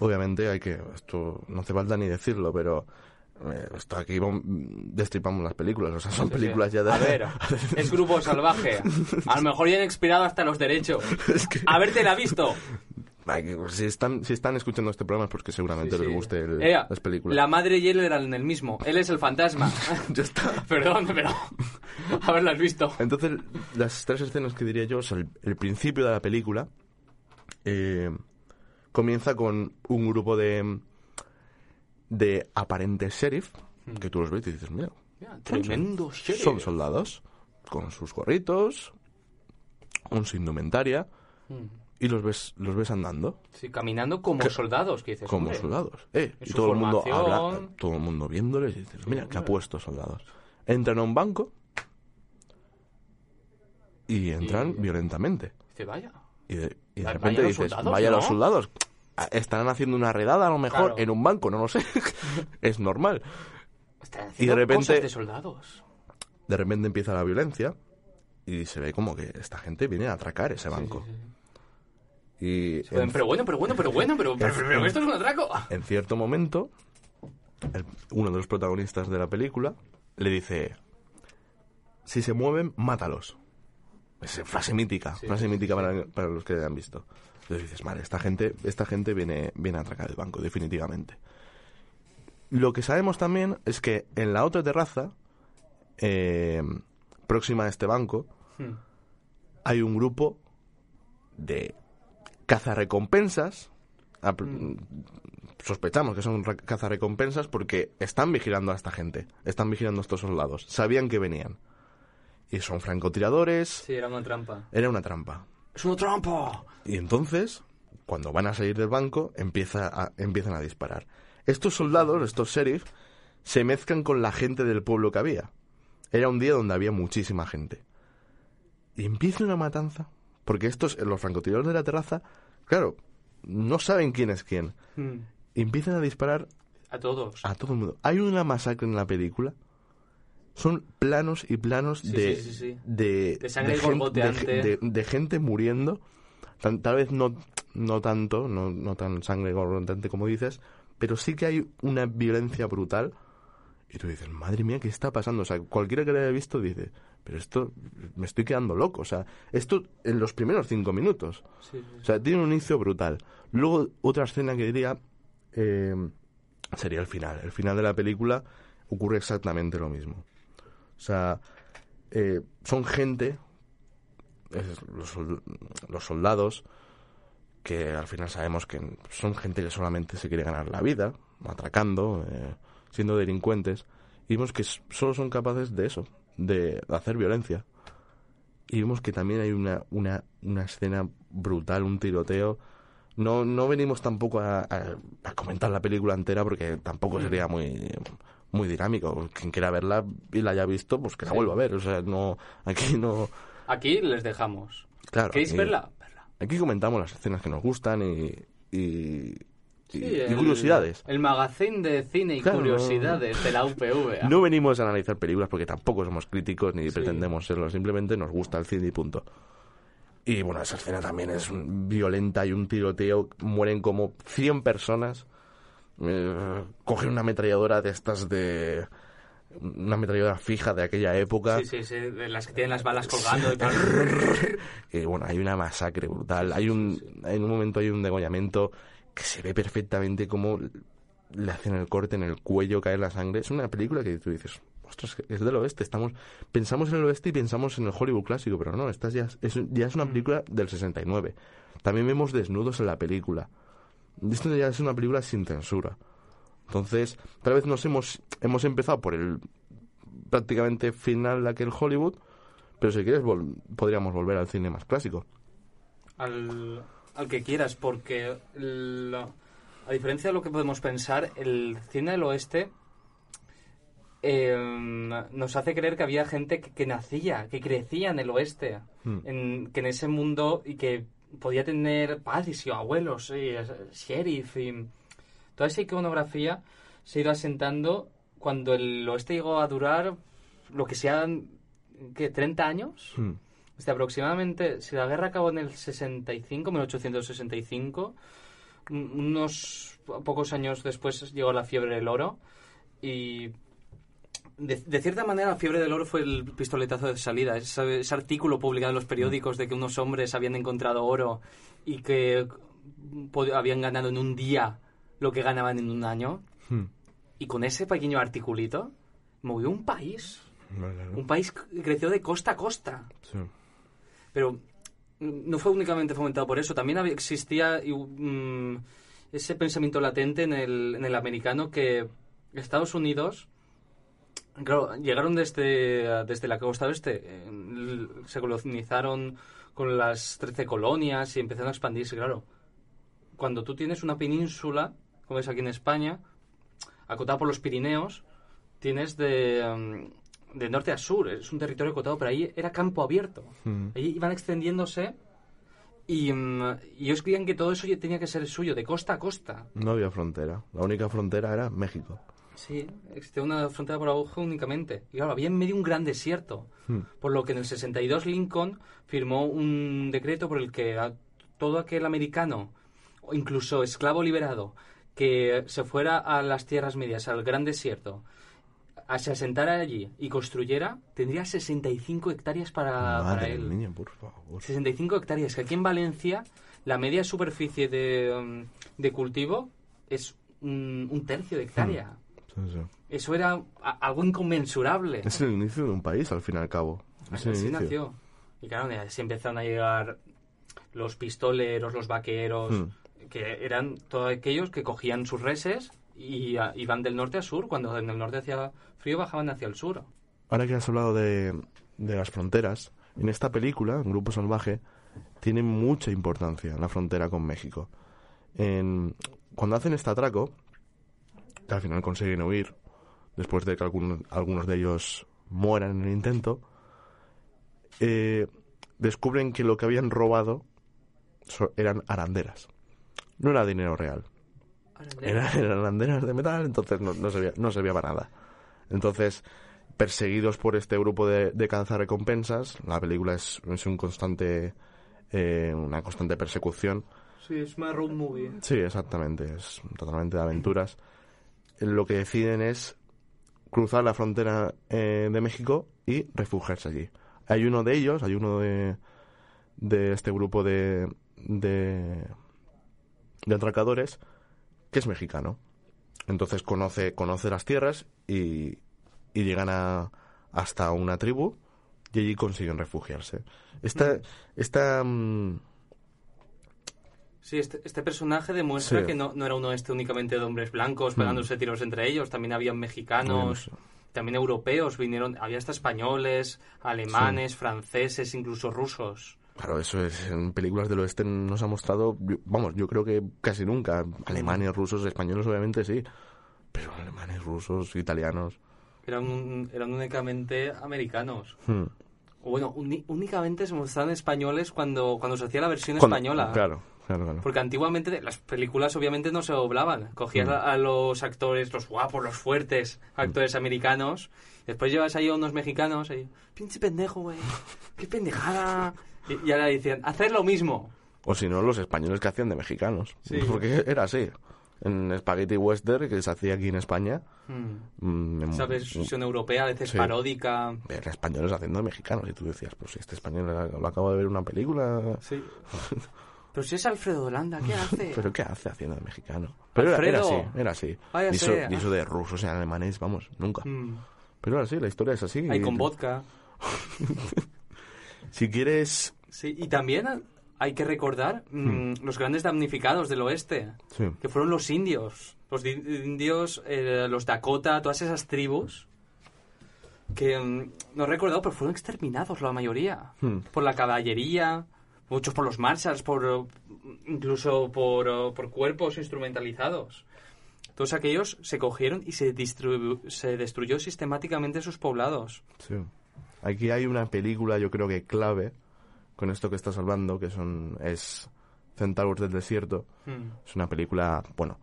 [SPEAKER 1] Obviamente hay que, esto no hace falta ni decirlo, pero eh, esto aquí vamos- destripamos las películas, o sea, son películas ya de...
[SPEAKER 2] A ver, es Grupo Salvaje. A lo mejor ya han expirado hasta los derechos.
[SPEAKER 1] Es que-
[SPEAKER 2] Haberte la visto.
[SPEAKER 1] Que si están, si están escuchando este programa es porque seguramente
[SPEAKER 2] Sí,
[SPEAKER 1] les
[SPEAKER 2] sí.
[SPEAKER 1] guste el-
[SPEAKER 2] Ea,
[SPEAKER 1] las películas.
[SPEAKER 2] La madre y él eran el mismo. Él es el fantasma.
[SPEAKER 1] Ya está.
[SPEAKER 2] Perdón, pero haberlas visto.
[SPEAKER 1] Entonces, las tres escenas que diría yo, o sea, el, el principio de la película eh, comienza con un grupo de de aparentes sheriff, que tú los ves y dices, mira,
[SPEAKER 2] Tremendo sheriff.
[SPEAKER 1] son soldados, con sus gorritos, con su indumentaria,
[SPEAKER 2] Mm.
[SPEAKER 1] y los ves, los ves andando.
[SPEAKER 2] Sí, caminando como
[SPEAKER 1] Que-
[SPEAKER 2] soldados, que dices.
[SPEAKER 1] como
[SPEAKER 2] hombre,
[SPEAKER 1] soldados. Eh, y todo el mundo habla, todo el mundo viéndoles y dices, mira, que ha
[SPEAKER 2] hombre.
[SPEAKER 1] puesto soldados. Entran a un banco y entran
[SPEAKER 2] Y-
[SPEAKER 1] violentamente.
[SPEAKER 2] Dice, vaya.
[SPEAKER 1] Y de, y de
[SPEAKER 2] Vaya
[SPEAKER 1] repente dices,
[SPEAKER 2] soldados,
[SPEAKER 1] vaya
[SPEAKER 2] ¿no?
[SPEAKER 1] los soldados. Estarán haciendo una redada a lo mejor
[SPEAKER 2] Claro.
[SPEAKER 1] en un banco, no lo sé. es normal.
[SPEAKER 2] Están
[SPEAKER 1] Y de repente-
[SPEAKER 2] cosas de soldados.
[SPEAKER 1] De repente empieza la violencia y se ve como que esta gente viene a atracar ese banco.
[SPEAKER 2] Sí, sí, sí.
[SPEAKER 1] Y en,
[SPEAKER 2] Pero bueno, pero bueno, pero bueno, pero, pero, pero- pero esto es un atraco.
[SPEAKER 1] en cierto momento, el- uno de los protagonistas de la película le dice, si se mueven, mátalos. Es frase mítica, frase mítica. Para, para los que han visto. Entonces dices, vale, esta gente, esta gente viene, viene a atracar el banco, definitivamente. Lo que sabemos también es que en la otra terraza, eh, próxima a este banco,
[SPEAKER 2] Hmm.
[SPEAKER 1] hay un grupo de cazarrecompensas ap- sospechamos que son cazarrecompensas porque están vigilando a esta gente, están vigilando a estos soldados, sabían que venían. Y son francotiradores,
[SPEAKER 2] Sí, era una trampa.
[SPEAKER 1] era una trampa.
[SPEAKER 2] ¡Es una trampa!
[SPEAKER 1] Y entonces, cuando van a salir del banco, empieza a- empiezan a disparar. Estos soldados, estos sheriff, se mezclan con la gente del pueblo que había. Era un día donde había muchísima gente. Y empieza una matanza, porque estos, los francotiradores de la terraza, claro, no saben quién es quién.
[SPEAKER 2] Mm.
[SPEAKER 1] Y empiezan a disparar
[SPEAKER 2] A todos.
[SPEAKER 1] a todo el mundo. Hay una masacre en la película. Son planos y planos
[SPEAKER 2] Sí,
[SPEAKER 1] de,
[SPEAKER 2] sí, sí, sí.
[SPEAKER 1] de,
[SPEAKER 2] De sangre
[SPEAKER 1] gente, de, de- de gente muriendo. Tan- tal vez no, no tanto, no, no tan sangre borboteante como dices, pero sí que hay una violencia brutal. Y tú dices, madre mía, ¿qué está pasando? O sea, cualquiera que lo haya visto dice, pero esto, me estoy quedando loco. O sea, esto en los primeros cinco minutos. O sea, tiene un inicio brutal. Luego, otra escena que diría eh, sería el final. El final de la película ocurre exactamente lo mismo. O sea, eh, son gente, es- los, los soldados, que al final sabemos que son gente que solamente se quiere ganar la vida, atracando, eh, siendo delincuentes, y vemos que solo son capaces de eso, de hacer violencia. Y vemos que también hay una, una, una escena brutal, un tiroteo. No, no venimos tampoco a comentar la película entera porque tampoco sería muy, muy dinámico. Quien quiera verla y la haya visto, pues que la vuelva a ver. O sea, no, aquí no...
[SPEAKER 2] Aquí les dejamos.
[SPEAKER 1] Claro,
[SPEAKER 2] ¿Queréis
[SPEAKER 1] aquí-
[SPEAKER 2] verla? Verla.
[SPEAKER 1] Aquí comentamos las escenas que nos gustan y, y,
[SPEAKER 2] Sí,
[SPEAKER 1] y- y
[SPEAKER 2] el-
[SPEAKER 1] curiosidades.
[SPEAKER 2] El magazine de cine y
[SPEAKER 1] Claro, no-
[SPEAKER 2] curiosidades de la UPV.
[SPEAKER 1] No venimos a analizar películas porque tampoco somos críticos ni
[SPEAKER 2] Sí.
[SPEAKER 1] pretendemos serlo, simplemente nos gusta el cine y punto. Y bueno, esa escena también es un- violenta y un tiroteo, mueren como 100 personas. Eh, cogen una ametralladora de estas de... Una ametralladora fija de aquella época.
[SPEAKER 2] Sí, sí, sí, de las que tienen las balas colgando y tal.
[SPEAKER 1] Y bueno, hay una masacre brutal. Hay un, en un momento hay un degollamiento que se ve perfectamente cómo le hacen el corte en el cuello, cae la sangre. Es una película que tú dices, ostras, es del oeste. Estamos, pensamos en el oeste y pensamos en el Hollywood clásico, pero no, esta ya es, ya es una película del 69. También vemos desnudos en la película. Esto ya es una película sin censura. Entonces, tal vez nos hemos, hemos empezado por el prácticamente final de aquel Hollywood, pero si quieres vol- podríamos volver al cine más clásico.
[SPEAKER 2] al, al que quieras, porque la- a diferencia de lo que podemos pensar, el cine del oeste eh, nos hace creer que había gente que, que nacía, que crecía en el oeste,
[SPEAKER 1] Hmm.
[SPEAKER 2] en, que en ese mundo y que podía tener padres y abuelos, y, eh, sheriff y toda esa iconografía se ha ido asentando cuando el oeste llegó a durar lo que sean ¿qué? 30 años
[SPEAKER 1] Hmm.
[SPEAKER 2] Este, aproximadamente, si la guerra acabó en el 65, 1865, un- unos pocos años después llegó la fiebre del oro y de, de cierta manera la fiebre del oro fue el pistoletazo de salida, ese, ese artículo publicado en los periódicos de que unos hombres habían encontrado oro y que habían ganado en un día lo que ganaban en un año
[SPEAKER 1] Hmm.
[SPEAKER 2] y con ese pequeño articulito movió un país,
[SPEAKER 1] Vale, ¿no?
[SPEAKER 2] un país creció de costa a costa.
[SPEAKER 1] Sí.
[SPEAKER 2] Pero mm, no fue únicamente fomentado por eso, también existía mm, ese pensamiento latente en el, en el americano que Estados Unidos, claro, llegaron desde, desde la costa oeste, eh, se colonizaron con las 13 colonias y empezaron a expandirse, claro. Cuando tú tienes una península, como es aquí en España, acotada por los Pirineos, tienes de, mm, de norte a sur, es un territorio acotado, pero ahí era campo abierto.
[SPEAKER 1] Hmm.
[SPEAKER 2] Ahí iban extendiéndose y, mm, y ellos creían que todo eso tenía que ser suyo, de costa a costa.
[SPEAKER 1] No había frontera. La única frontera era México.
[SPEAKER 2] Sí, existía una frontera por abajo únicamente. Y claro, había en medio un gran desierto.
[SPEAKER 1] Hmm.
[SPEAKER 2] Por lo que en el 62 Lincoln firmó un decreto por el que a todo aquel americano, o incluso esclavo liberado, que se fuera a las tierras medias, al gran desierto, a se asentara allí y construyera, tendría 65 hectáreas para, para
[SPEAKER 1] Madre
[SPEAKER 2] él.
[SPEAKER 1] mía, por favor.
[SPEAKER 2] 65 hectáreas, que aquí en Valencia la media superficie de, um, de cultivo es un, un tercio de hectárea.
[SPEAKER 1] Sí.
[SPEAKER 2] Eso era algo inconmensurable.
[SPEAKER 1] Es el inicio de un país, al fin y al cabo. Es el
[SPEAKER 2] Así
[SPEAKER 1] inicio.
[SPEAKER 2] nació. Y claro, así empezaron a llegar los pistoleros, los vaqueros,
[SPEAKER 1] Hmm.
[SPEAKER 2] que eran todos aquellos que cogían sus reses y a- iban del norte a sur. Cuando en el norte hacía frío, bajaban hacia el sur.
[SPEAKER 1] Ahora que has hablado de, de las fronteras, en esta película, en Grupo Salvaje, tiene mucha importancia la frontera con México. En- cuando hacen este atraco, que al final consiguen huir, después de que algún- algunos de ellos mueran en el intento, eh, descubren que lo que habían robado so- eran aranderas. No era dinero real. Era- eran aranderas de metal, entonces no, no servía, no servía para nada. Entonces, perseguidos por este grupo de, de cazarrecompensas, la película es, es un constante, eh, una constante persecución.
[SPEAKER 2] Sí, es más road movie.
[SPEAKER 1] Sí, exactamente, es totalmente de aventuras. Lo que deciden es cruzar la frontera eh, de México y refugiarse allí. Hay uno de ellos, hay uno de, de este grupo de, de, de atracadores que es mexicano. Entonces conoce, conoce las tierras y, y llegan a, hasta una tribu y allí consiguen refugiarse. Esta, esta, mm,
[SPEAKER 2] Sí, este, este personaje demuestra
[SPEAKER 1] Sí.
[SPEAKER 2] que no, no era uno este únicamente de hombres blancos pegándose tiros entre ellos. También habían mexicanos, también europeos, vinieron, había hasta españoles, alemanes, franceses, incluso rusos.
[SPEAKER 1] Claro, eso es. En películas del oeste nos ha mostrado, vamos, yo creo que casi nunca. Alemanes, rusos, españoles, obviamente sí. Pero alemanes, rusos, italianos.
[SPEAKER 2] Eran, un- eran únicamente americanos.
[SPEAKER 1] Hmm.
[SPEAKER 2] O bueno, uni- únicamente se mostraban españoles cuando, cuando se hacía la versión
[SPEAKER 1] Cuando-
[SPEAKER 2] española.
[SPEAKER 1] Claro, claro, claro.
[SPEAKER 2] Porque antiguamente las películas obviamente no se doblaban. Cogías
[SPEAKER 1] Mm.
[SPEAKER 2] a, los actores, los guapos, los fuertes actores americanos. Después llevas ahí a unos mexicanos y... Pinche pendejo, güey. Qué pendejada. Y, y ahora dicen, hacer lo mismo.
[SPEAKER 1] O si no, los españoles que hacían de mexicanos.
[SPEAKER 2] Sí.
[SPEAKER 1] Porque era así. En Spaghetti Western, que se hacía aquí en España.
[SPEAKER 2] Mm.
[SPEAKER 1] mm,
[SPEAKER 2] Esa versión europea, a veces
[SPEAKER 1] Sí.
[SPEAKER 2] paródica.
[SPEAKER 1] eran españoles haciendo de mexicanos. Y tú decías, pues si este español lo acabo de ver en una película.
[SPEAKER 2] Sí. Pero si es Alfredo Holanda, ¿qué hace?
[SPEAKER 1] ¿Pero qué hace haciendo de mexicano? Pero era, era así, era así.
[SPEAKER 2] Vaya
[SPEAKER 1] y, eso, de rusos y alemanes, vamos, nunca.
[SPEAKER 2] Mm.
[SPEAKER 1] Pero ahora sí, la historia es así.
[SPEAKER 2] Ahí
[SPEAKER 1] y-
[SPEAKER 2] con vodka.
[SPEAKER 1] Si quieres...
[SPEAKER 2] Sí, y también hay que recordar mm, los grandes damnificados del oeste.
[SPEAKER 1] Sí.
[SPEAKER 2] que fueron los indios. Los di- indios, eh, los Dakota, todas esas tribus que mm, no he recordado, pero fueron exterminados la mayoría.
[SPEAKER 1] Hmm.
[SPEAKER 2] Por la caballería, muchos por los Marshalls, por, eh, incluso por, eh, por cuerpos instrumentalizados. Todos aquellos se cogieron y se, se destruyó sistemáticamente sus poblados.
[SPEAKER 1] Sí. Aquí hay una película, yo creo que clave, con esto que estás hablando, que son es Centauros del Desierto.
[SPEAKER 2] Hmm.
[SPEAKER 1] Es una película, bueno,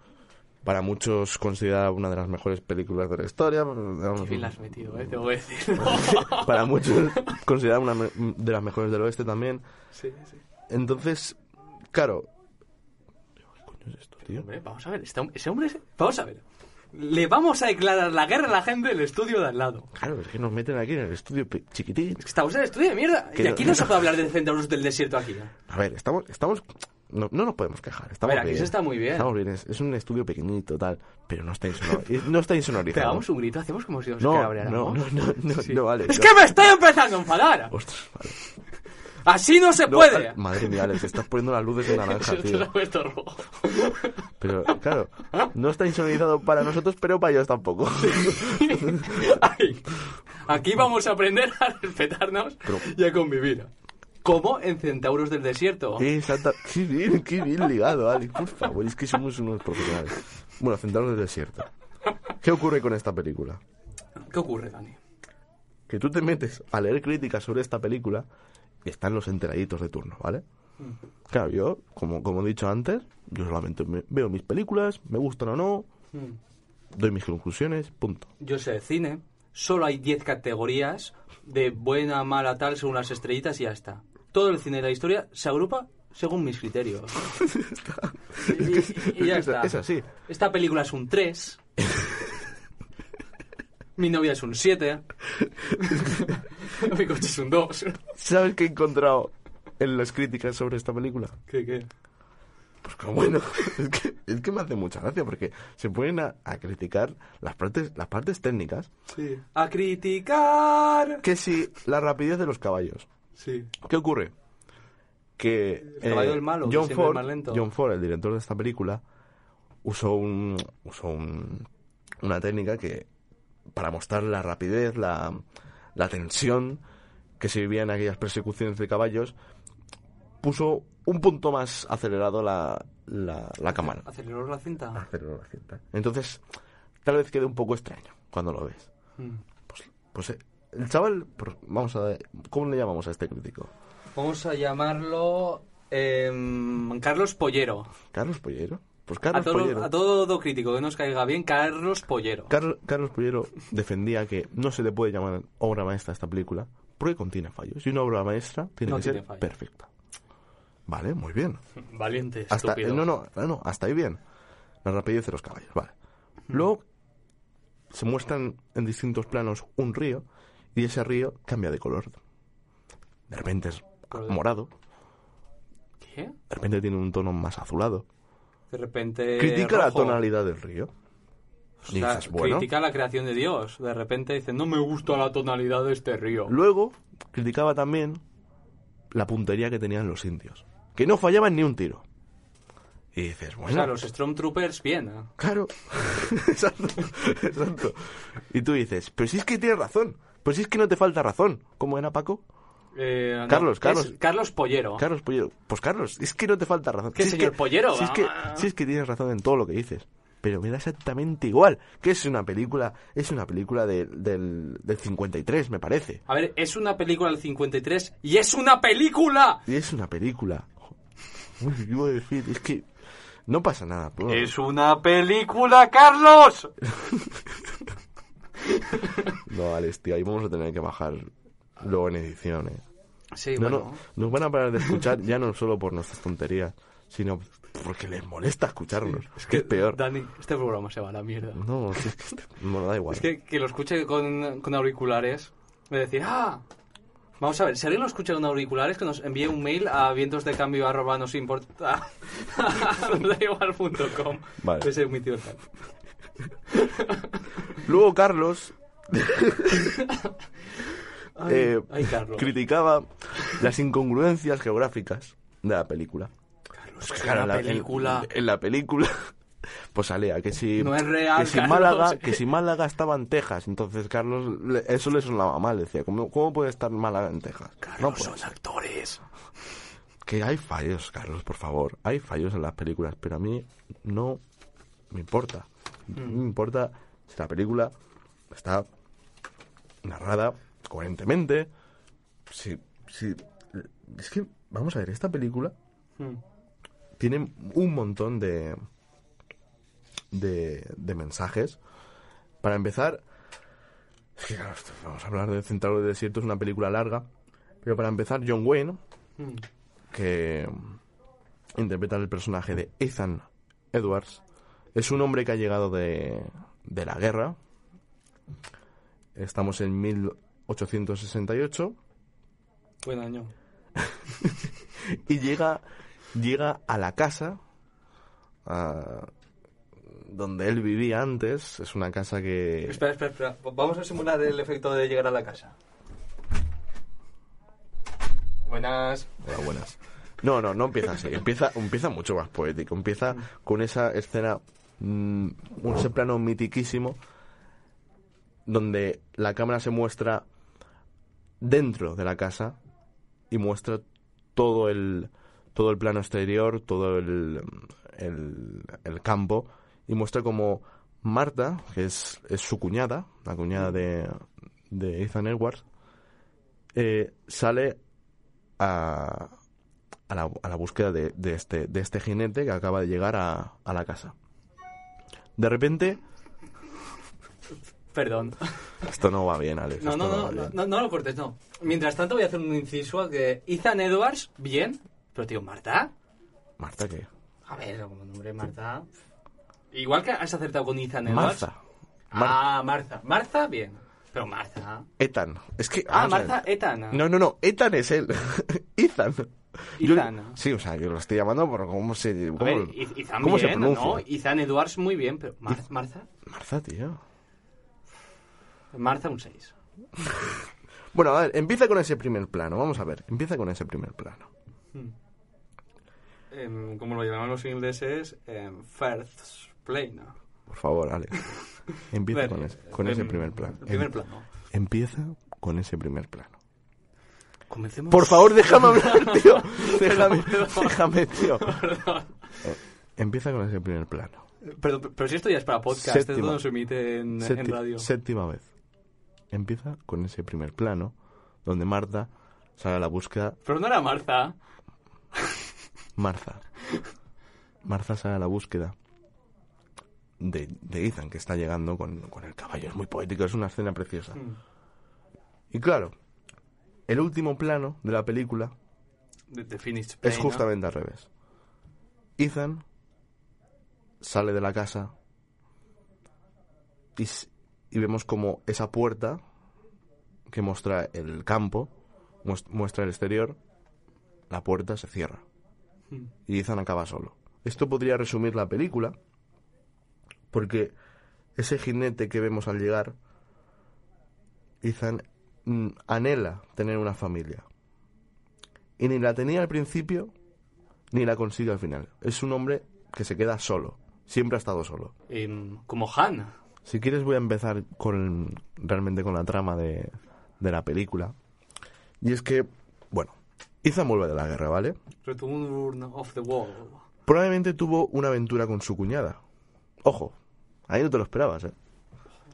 [SPEAKER 1] para muchos considerada una de las mejores películas de la historia. digamos,
[SPEAKER 2] Qué la has metido, eh, te voy a decir.
[SPEAKER 1] para muchos considerada una de las mejores del oeste también.
[SPEAKER 2] sí, sí.
[SPEAKER 1] Entonces, claro... ¿Qué coño es esto, tío?
[SPEAKER 2] Hombre, vamos a ver, este ese hombre... es- Vamos a ver. Le vamos a declarar la guerra a la gente del estudio de al lado.
[SPEAKER 1] Claro, es que nos meten aquí en el estudio chiquitín.
[SPEAKER 2] Es que estamos en el estudio de mierda.
[SPEAKER 1] Que
[SPEAKER 2] Y
[SPEAKER 1] no-
[SPEAKER 2] aquí no se puede hablar de centauros del desierto aquí.
[SPEAKER 1] A ver, estamos, estamos, no, no nos podemos quejar. Estamos
[SPEAKER 2] A ver, aquí
[SPEAKER 1] bien.
[SPEAKER 2] se está muy bien.
[SPEAKER 1] Estamos bien, es, es un estudio pequeñito, tal, pero no está, insonor, y no está insonorizado.
[SPEAKER 2] Pegamos un grito, hacemos como si nos
[SPEAKER 1] no, no, no, no, no,
[SPEAKER 2] Sí.
[SPEAKER 1] no vale.
[SPEAKER 2] Es
[SPEAKER 1] yo-
[SPEAKER 2] que me estoy empezando a enfadar.
[SPEAKER 1] Ostras, vale.
[SPEAKER 2] Así no se
[SPEAKER 1] No,
[SPEAKER 2] puede.
[SPEAKER 1] madre mía, Alex, estás poniendo las luces de naranja, tío.
[SPEAKER 2] rojo.
[SPEAKER 1] Pero, claro, no está insonorizado para nosotros, pero para ellos tampoco.
[SPEAKER 2] Ay, Aquí vamos a aprender a respetarnos
[SPEAKER 1] Pero-
[SPEAKER 2] y a convivir. Como en Centauros del Desierto.
[SPEAKER 1] Exacto. Qué bien, qué bien ligado, Alex, por favor. Es que somos unos profesionales. Bueno, centrados del desierto. ¿Qué ocurre con esta película?
[SPEAKER 2] ¿Qué ocurre, Dani?
[SPEAKER 1] que tú te metes a leer críticas sobre esta película y están los enteraditos de turno, ¿vale? Claro, yo, como, como he dicho antes, yo solamente me- veo mis películas, me gustan o no, doy mis conclusiones, punto.
[SPEAKER 2] Yo sé de cine. Solo hay 10 categorías de buena, mala, tal, según las estrellitas y ya está. Todo el cine de la historia se agrupa según mis criterios. y, y- y ya
[SPEAKER 1] Es-
[SPEAKER 2] está.
[SPEAKER 1] es así.
[SPEAKER 2] Esta película es un 3. Mi novia es un 7. Mi coche es un 2.
[SPEAKER 1] ¿Sabes qué he encontrado en las críticas sobre esta película?
[SPEAKER 2] ¿Qué, qué?
[SPEAKER 1] Pues que bueno, es que, es que me hace mucha gracia porque se ponen a, a criticar las partes, las partes técnicas,
[SPEAKER 2] Sí. A criticar.
[SPEAKER 1] que si la rapidez de los caballos.
[SPEAKER 2] Sí.
[SPEAKER 1] ¿Qué ocurre? que eh,
[SPEAKER 2] del malo,
[SPEAKER 1] John Ford,
[SPEAKER 2] más lento.
[SPEAKER 1] John Ford, el director de esta película, usó un usó un- una técnica que para mostrar la rapidez, la, la tensión que se vivía en aquellas persecuciones de caballos, puso un punto más acelerado la, la, la cámara.
[SPEAKER 2] ¿Aceleró la cinta?
[SPEAKER 1] Aceleró la cinta. Entonces, tal vez quede un poco extraño cuando lo ves.
[SPEAKER 2] Mm.
[SPEAKER 1] Pues, pues eh, el chaval, vamos a ¿cómo le llamamos a este crítico?
[SPEAKER 2] Vamos a llamarlo em, Carlos Pollero.
[SPEAKER 1] ¿Carlos Pollero? Pues
[SPEAKER 2] A
[SPEAKER 1] Carlos
[SPEAKER 2] todo,
[SPEAKER 1] Pollero.
[SPEAKER 2] a todo crítico que nos caiga bien, Carlos Pollero.
[SPEAKER 1] Carlos, Carlos Pollero defendía que no se le puede llamar obra maestra a esta película porque contiene fallos. Y una obra maestra tiene
[SPEAKER 2] No
[SPEAKER 1] que
[SPEAKER 2] tiene
[SPEAKER 1] ser perfecta. Vale, muy bien.
[SPEAKER 2] Valiente,
[SPEAKER 1] Hasta,
[SPEAKER 2] estúpido.
[SPEAKER 1] no, no, no, no, hasta ahí bien. La rapidez de los caballos, vale. Luego se muestran en distintos planos un río y ese río cambia de color. De repente es morado,
[SPEAKER 2] ¿Qué?
[SPEAKER 1] de repente tiene un tono más azulado.
[SPEAKER 2] De repente.
[SPEAKER 1] Critica la
[SPEAKER 2] rojo.
[SPEAKER 1] tonalidad del río.
[SPEAKER 2] O sea,
[SPEAKER 1] dices, bueno.
[SPEAKER 2] Critica la creación de Dios. De repente dice, no me gusta la tonalidad de este río.
[SPEAKER 1] Luego criticaba también la puntería que tenían los indios, que no fallaban ni un tiro. Y dices,
[SPEAKER 2] O
[SPEAKER 1] bueno,
[SPEAKER 2] sea, los Stormtroopers, bien. ¿eh?
[SPEAKER 1] claro, exacto, exacto. Y tú dices, pero si es que tienes razón, pero si es que no te falta razón. ¿Cómo era Paco?
[SPEAKER 2] Eh,
[SPEAKER 1] Carlos,
[SPEAKER 2] es
[SPEAKER 1] Carlos.
[SPEAKER 2] Carlos Pollero.
[SPEAKER 1] Carlos Pollero. Pues Carlos, es que no te falta razón.
[SPEAKER 2] ¿Qué,
[SPEAKER 1] Si es
[SPEAKER 2] señor
[SPEAKER 1] que-
[SPEAKER 2] Pollero?
[SPEAKER 1] Si es, que,
[SPEAKER 2] Ah.
[SPEAKER 1] si es que tienes razón en todo lo que dices. Pero me da exactamente igual. Que es una película, es una película de- del, del 53, me parece.
[SPEAKER 2] A ver, es una película del 53 y es una película.
[SPEAKER 1] Y es una película. Uy, ¿qué iba a decir? Es que no pasa nada. bro.
[SPEAKER 2] Es una película, Carlos.
[SPEAKER 1] No, Alex, tío, ahí vamos a tener que bajar luego en edición, eh.
[SPEAKER 2] Sí,
[SPEAKER 1] No,
[SPEAKER 2] bueno.
[SPEAKER 1] no, nos van a parar de escuchar ya no solo por nuestras tonterías, sino porque les molesta escucharnos. Es que es peor.
[SPEAKER 2] Dani, este programa se va a la mierda.
[SPEAKER 1] No, es que este- no da igual.
[SPEAKER 2] Es que, que lo escuche con, con auriculares, me decir, ah, vamos a ver, si alguien lo escucha con auriculares, que nos envíe un mail a vientosdecambio arroba nos importa.
[SPEAKER 1] Vale.
[SPEAKER 2] Ese es mi tío.
[SPEAKER 1] Luego Carlos
[SPEAKER 2] Ay,
[SPEAKER 1] eh,
[SPEAKER 2] ay, Carlos.
[SPEAKER 1] criticaba las incongruencias geográficas de la película. Pues
[SPEAKER 2] es
[SPEAKER 1] claro,
[SPEAKER 2] una
[SPEAKER 1] en la-
[SPEAKER 2] película.
[SPEAKER 1] En, la película, pues salía que si,
[SPEAKER 2] No es real,
[SPEAKER 1] que si
[SPEAKER 2] Carlos.
[SPEAKER 1] Málaga, que si Málaga estaba en Texas, entonces Carlos le- eso le sonaba mal, decía, ¿cómo, cómo puede estar Málaga en Texas? no puede
[SPEAKER 2] son
[SPEAKER 1] ser.
[SPEAKER 2] actores.
[SPEAKER 1] Que hay fallos, Carlos, por favor, hay fallos en las películas, pero a mí no me importa. No me importa la película está narrada coherentemente. Si, si, es que, vamos a ver, esta película
[SPEAKER 2] Mm.
[SPEAKER 1] tiene un montón de, de, de mensajes. Para empezar, es que, claro, vamos a hablar de Central del Desierto, es una película larga, pero para empezar, John Wayne,
[SPEAKER 2] Mm.
[SPEAKER 1] que interpreta el personaje de Ethan Edwards, es un hombre que ha llegado de, de la guerra. Estamos en 1868
[SPEAKER 2] Buen año.
[SPEAKER 1] y llega llega a la casa a- donde él vivía antes. Es una casa que
[SPEAKER 2] Espera, espera, espera. Vamos a simular el efecto de llegar a la casa. Buenas.
[SPEAKER 1] Hola, buenas. No, no, no empieza así. Empieza, empieza mucho más poético. Empieza con esa escena, mm, un plano mitiquísimo, donde la cámara se muestra dentro de la casa y muestra todo el, todo el plano exterior, todo el, el, el campo, y muestra como Marta, que es, es su cuñada, la cuñada de, de Ethan Edwards, eh, sale a, a, la, a la búsqueda de, de este, de este jinete que acaba de llegar a, a la casa. De repente,
[SPEAKER 2] Perdón.
[SPEAKER 1] esto no va bien, Alex.
[SPEAKER 2] No, no, no, no, no, no lo cortes, no. Mientras tanto voy a hacer un inciso a que Ethan Edwards, bien, pero tío, Marta,
[SPEAKER 1] Marta, ¿qué?
[SPEAKER 2] a ver, como nombre Marta, igual que has acertado con Ethan Edwards.
[SPEAKER 1] Marta. Mar-
[SPEAKER 2] Ah, Marta. Marta, bien, pero Marta.
[SPEAKER 1] Ethan. Es que.
[SPEAKER 2] Ah,
[SPEAKER 1] vamos a ver.
[SPEAKER 2] Marta Ethan.
[SPEAKER 1] No, no, no. Ethan es él. Ethan. Yo-
[SPEAKER 2] Ethan.
[SPEAKER 1] sí, o sea, yo lo estoy llamando por cómo se. Cómo,
[SPEAKER 2] ver, Ethan
[SPEAKER 1] cómo se
[SPEAKER 2] bien,
[SPEAKER 1] pronuncia.
[SPEAKER 2] ¿no? Ethan Edwards muy bien, pero Mar- Marta,
[SPEAKER 1] Marta, tío.
[SPEAKER 2] Marta un 6.
[SPEAKER 1] Bueno, a ver, empieza con ese primer plano. Vamos a ver, empieza con ese primer plano.
[SPEAKER 2] Hmm. em, como lo llaman los ingleses, em, first plane.
[SPEAKER 1] Por favor, Alex. Empieza con ese, con
[SPEAKER 2] em,
[SPEAKER 1] ese primer plano.
[SPEAKER 2] el primer
[SPEAKER 1] Em-
[SPEAKER 2] plano.
[SPEAKER 1] Empieza con ese primer plano.
[SPEAKER 2] Comencemos.
[SPEAKER 1] Por favor, déjame hablar, tío. Déjame, déjame, tío.
[SPEAKER 2] Perdón.
[SPEAKER 1] Empieza con ese primer plano.
[SPEAKER 2] Pero, pero si esto ya es para podcast, esto
[SPEAKER 1] Séptima.
[SPEAKER 2] no se emite en, en radio.
[SPEAKER 1] Séptima vez. Empieza con ese primer plano donde Marta sale a la búsqueda.
[SPEAKER 2] Pero no era Marta.
[SPEAKER 1] Marta. Marta sale a la búsqueda de, de Ethan, que está llegando con, con el caballo. Es muy poético, es una escena preciosa.
[SPEAKER 2] Mm.
[SPEAKER 1] Y claro, el último plano de la película es justamente al revés. Ethan sale de la casa y, y vemos como esa puerta que muestra el campo, muest- muestra el exterior, la puerta se cierra
[SPEAKER 2] Mm.
[SPEAKER 1] y Ethan acaba solo. Esto podría resumir la película porque ese jinete que vemos al llegar, Ethan mm, anhela tener una familia. Y ni la tenía al principio, ni la consigue al final. Es un hombre que se queda solo. Siempre ha estado solo.
[SPEAKER 2] Como Han.
[SPEAKER 1] Si quieres voy a empezar con realmente con la trama de, de la película. Y es que, bueno, Ethan vuelve de la guerra, ¿vale?
[SPEAKER 2] Return of the Wall.
[SPEAKER 1] Probablemente tuvo una aventura con su cuñada. Ojo, ahí no te lo esperabas, ¿eh?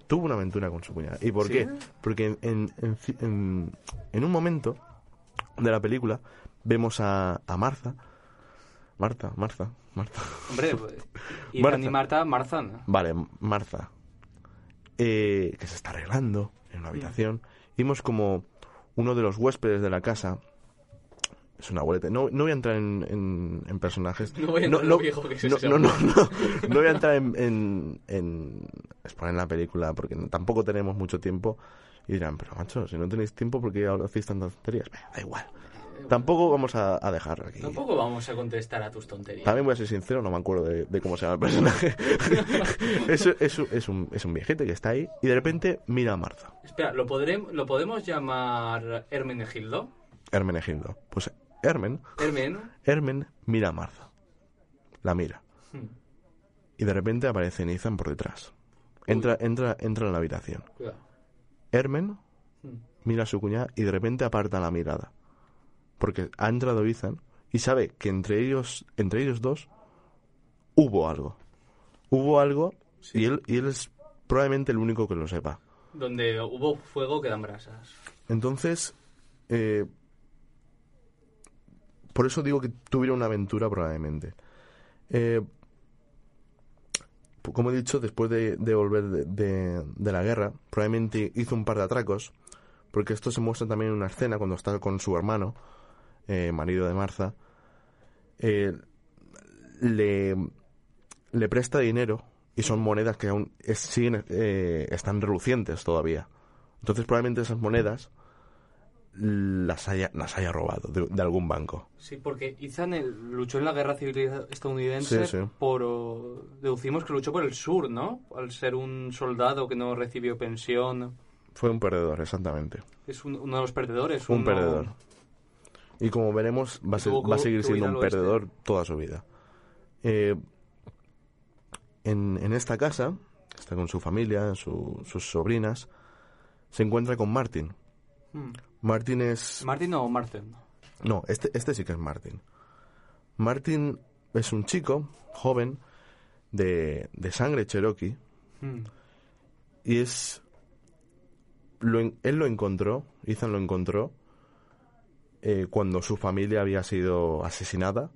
[SPEAKER 1] Tuvo una aventura con su cuñada. ¿Y por
[SPEAKER 2] ¿Sí?
[SPEAKER 1] qué? Porque en, en, en en- un momento de la película vemos a, a Martha. Marta, Marta, Marta.
[SPEAKER 2] Hombre, y
[SPEAKER 1] Marta.
[SPEAKER 2] y Marta, Marzan.
[SPEAKER 1] Vale, Martha. eh, que se está arreglando en una habitación. Vimos como uno de los huéspedes de la casa. Es una abuelita. No, no voy a entrar en, en- en personajes.
[SPEAKER 2] No voy a entrar en lo viejo que es
[SPEAKER 1] no,
[SPEAKER 2] ese
[SPEAKER 1] no, no,
[SPEAKER 2] hombre.
[SPEAKER 1] no, no voy a entrar en, en, en exponer la película porque tampoco tenemos mucho tiempo. Y dirán, pero macho, si no tenéis tiempo, ¿por qué ahora hacéis tantas tonterías? Da igual. Tampoco vamos a, a dejar aquí.
[SPEAKER 2] Tampoco vamos a contestar a tus tonterías.
[SPEAKER 1] También voy a ser sincero, no me acuerdo de, de cómo se llama el personaje. es, es, es, un, es un viejete que está ahí y de repente mira a Marta,
[SPEAKER 2] Espera, ¿lo, podremos, ¿lo podemos llamar Hermenegildo?
[SPEAKER 1] Hermenegildo. Pues Hermen,
[SPEAKER 2] Hermen.
[SPEAKER 1] Hermen mira a Marta. La mira.
[SPEAKER 2] Hmm,
[SPEAKER 1] Y de repente aparece Nathan por detrás. Entra, entra, entra en la habitación.
[SPEAKER 2] Cuidado.
[SPEAKER 1] Hermen
[SPEAKER 2] Hmm.
[SPEAKER 1] mira a su cuñada y de repente aparta la mirada. Porque ha entrado Ethan y sabe que entre ellos, entre ellos dos hubo algo. Hubo algo y, él, y él es probablemente el único que lo sepa.
[SPEAKER 2] Donde hubo fuego quedan brasas.
[SPEAKER 1] Entonces, eh, por eso digo que tuvieron una aventura probablemente. Eh, como he dicho, después de, volver de, la guerra, probablemente hizo un par de atracos, porque esto se muestra también en una escena cuando está con su hermano, eh, marido de Martha, eh, le, le presta dinero y son monedas que aún eh, están relucientes todavía. Entonces probablemente esas monedas las haya, las haya robado de, de algún banco.
[SPEAKER 2] Sí, porque eh, luchó en la guerra civil estadounidense
[SPEAKER 1] Sí, sí.
[SPEAKER 2] por... Deducimos que luchó por el sur, ¿no? Al ser un soldado que no recibió pensión.
[SPEAKER 1] Fue un perdedor, exactamente.
[SPEAKER 2] Es un- uno de los perdedores.
[SPEAKER 1] Un
[SPEAKER 2] uno-
[SPEAKER 1] perdedor. Y como veremos, va a, va seguir siendo un perdedor toda su vida. Eh, en, en esta casa, está con su familia, su- sus sobrinas, se encuentra con Martin.
[SPEAKER 2] Hmm.
[SPEAKER 1] Martin es...
[SPEAKER 2] ¿Martin o Martin?
[SPEAKER 1] No, este, este sí que es Martin. Martin es un chico joven de, de sangre cherokee
[SPEAKER 2] Hmm.
[SPEAKER 1] y es... Lo, él lo encontró, Ethan lo encontró eh, cuando su familia había sido asesinada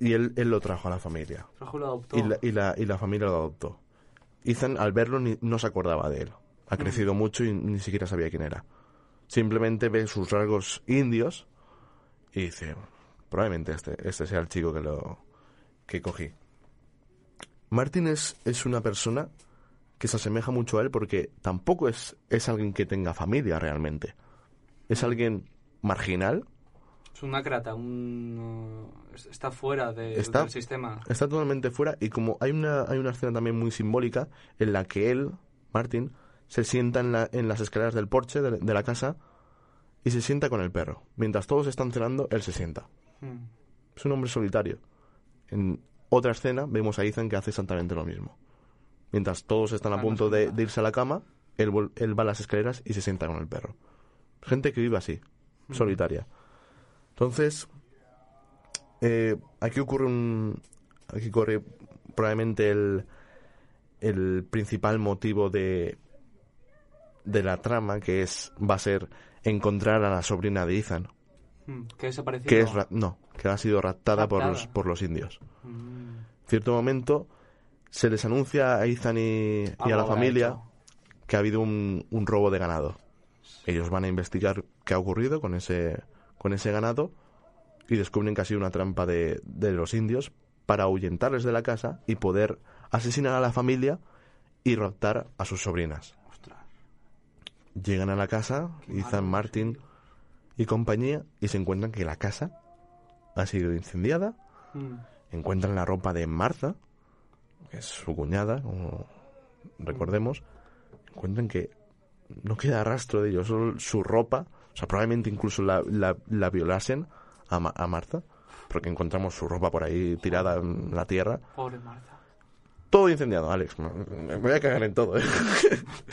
[SPEAKER 1] y él, él lo trajo a la familia
[SPEAKER 2] Trajo lo adoptó.
[SPEAKER 1] y la, y, la, y la familia lo adoptó. Ethan al verlo ni- no se acordaba de él. Ha crecido mucho y ni siquiera sabía quién era. Simplemente ve sus rasgos indios y dice, probablemente este, este sea el chico que lo que cogí. Martin es, es una persona que se asemeja mucho a él porque tampoco es, es alguien que tenga familia realmente. Es alguien marginal,
[SPEAKER 2] Es una crata, un... uh, está fuera de-
[SPEAKER 1] Está-
[SPEAKER 2] del sistema.
[SPEAKER 1] está totalmente fuera y como hay una, hay una escena también muy simbólica en la que él, Martin, se sienta en, la- en las escaleras del porche de, de la casa y se sienta con el perro. Mientras todos están cenando, él se sienta.
[SPEAKER 2] Hmm.
[SPEAKER 1] Es un hombre solitario. En otra escena vemos a Ethan que hace exactamente lo mismo. Mientras todos están a
[SPEAKER 2] Ah,
[SPEAKER 1] punto de, irse a la cama, él, él va a las escaleras y se sienta con el perro. Gente que vive así, solitaria. Entonces, eh, aquí ocurre un. Aquí ocurre probablemente el, el principal motivo de, de la trama, que es va a ser encontrar a la sobrina de Ethan,
[SPEAKER 2] Mm, Que
[SPEAKER 1] es no, que ha sido raptada, Por, los, por los indios.
[SPEAKER 2] Mm.
[SPEAKER 1] En cierto momento se les anuncia a Ethan y, y a la familia que ha habido un, un robo de ganado. Ellos van a investigar qué ha ocurrido con ese, con ese ganado y descubren que ha sido una trampa de, de los indios para ahuyentarles de la casa y poder asesinar a la familia y raptar a sus sobrinas. Llegan a la casa, Ethan, Martin y compañía, y se encuentran que la casa ha sido incendiada.
[SPEAKER 2] Mm.
[SPEAKER 1] Encuentran la ropa de Martha, que es su cuñada, como recordemos. Encuentran que no queda rastro de ellos, solo su ropa. O sea, probablemente incluso la, la, la violasen a, Ma- a Martha, porque encontramos su ropa por ahí tirada en la tierra.
[SPEAKER 2] Pobre.
[SPEAKER 1] Todo incendiado, Alex. Me voy a cagar en todo, ¿eh?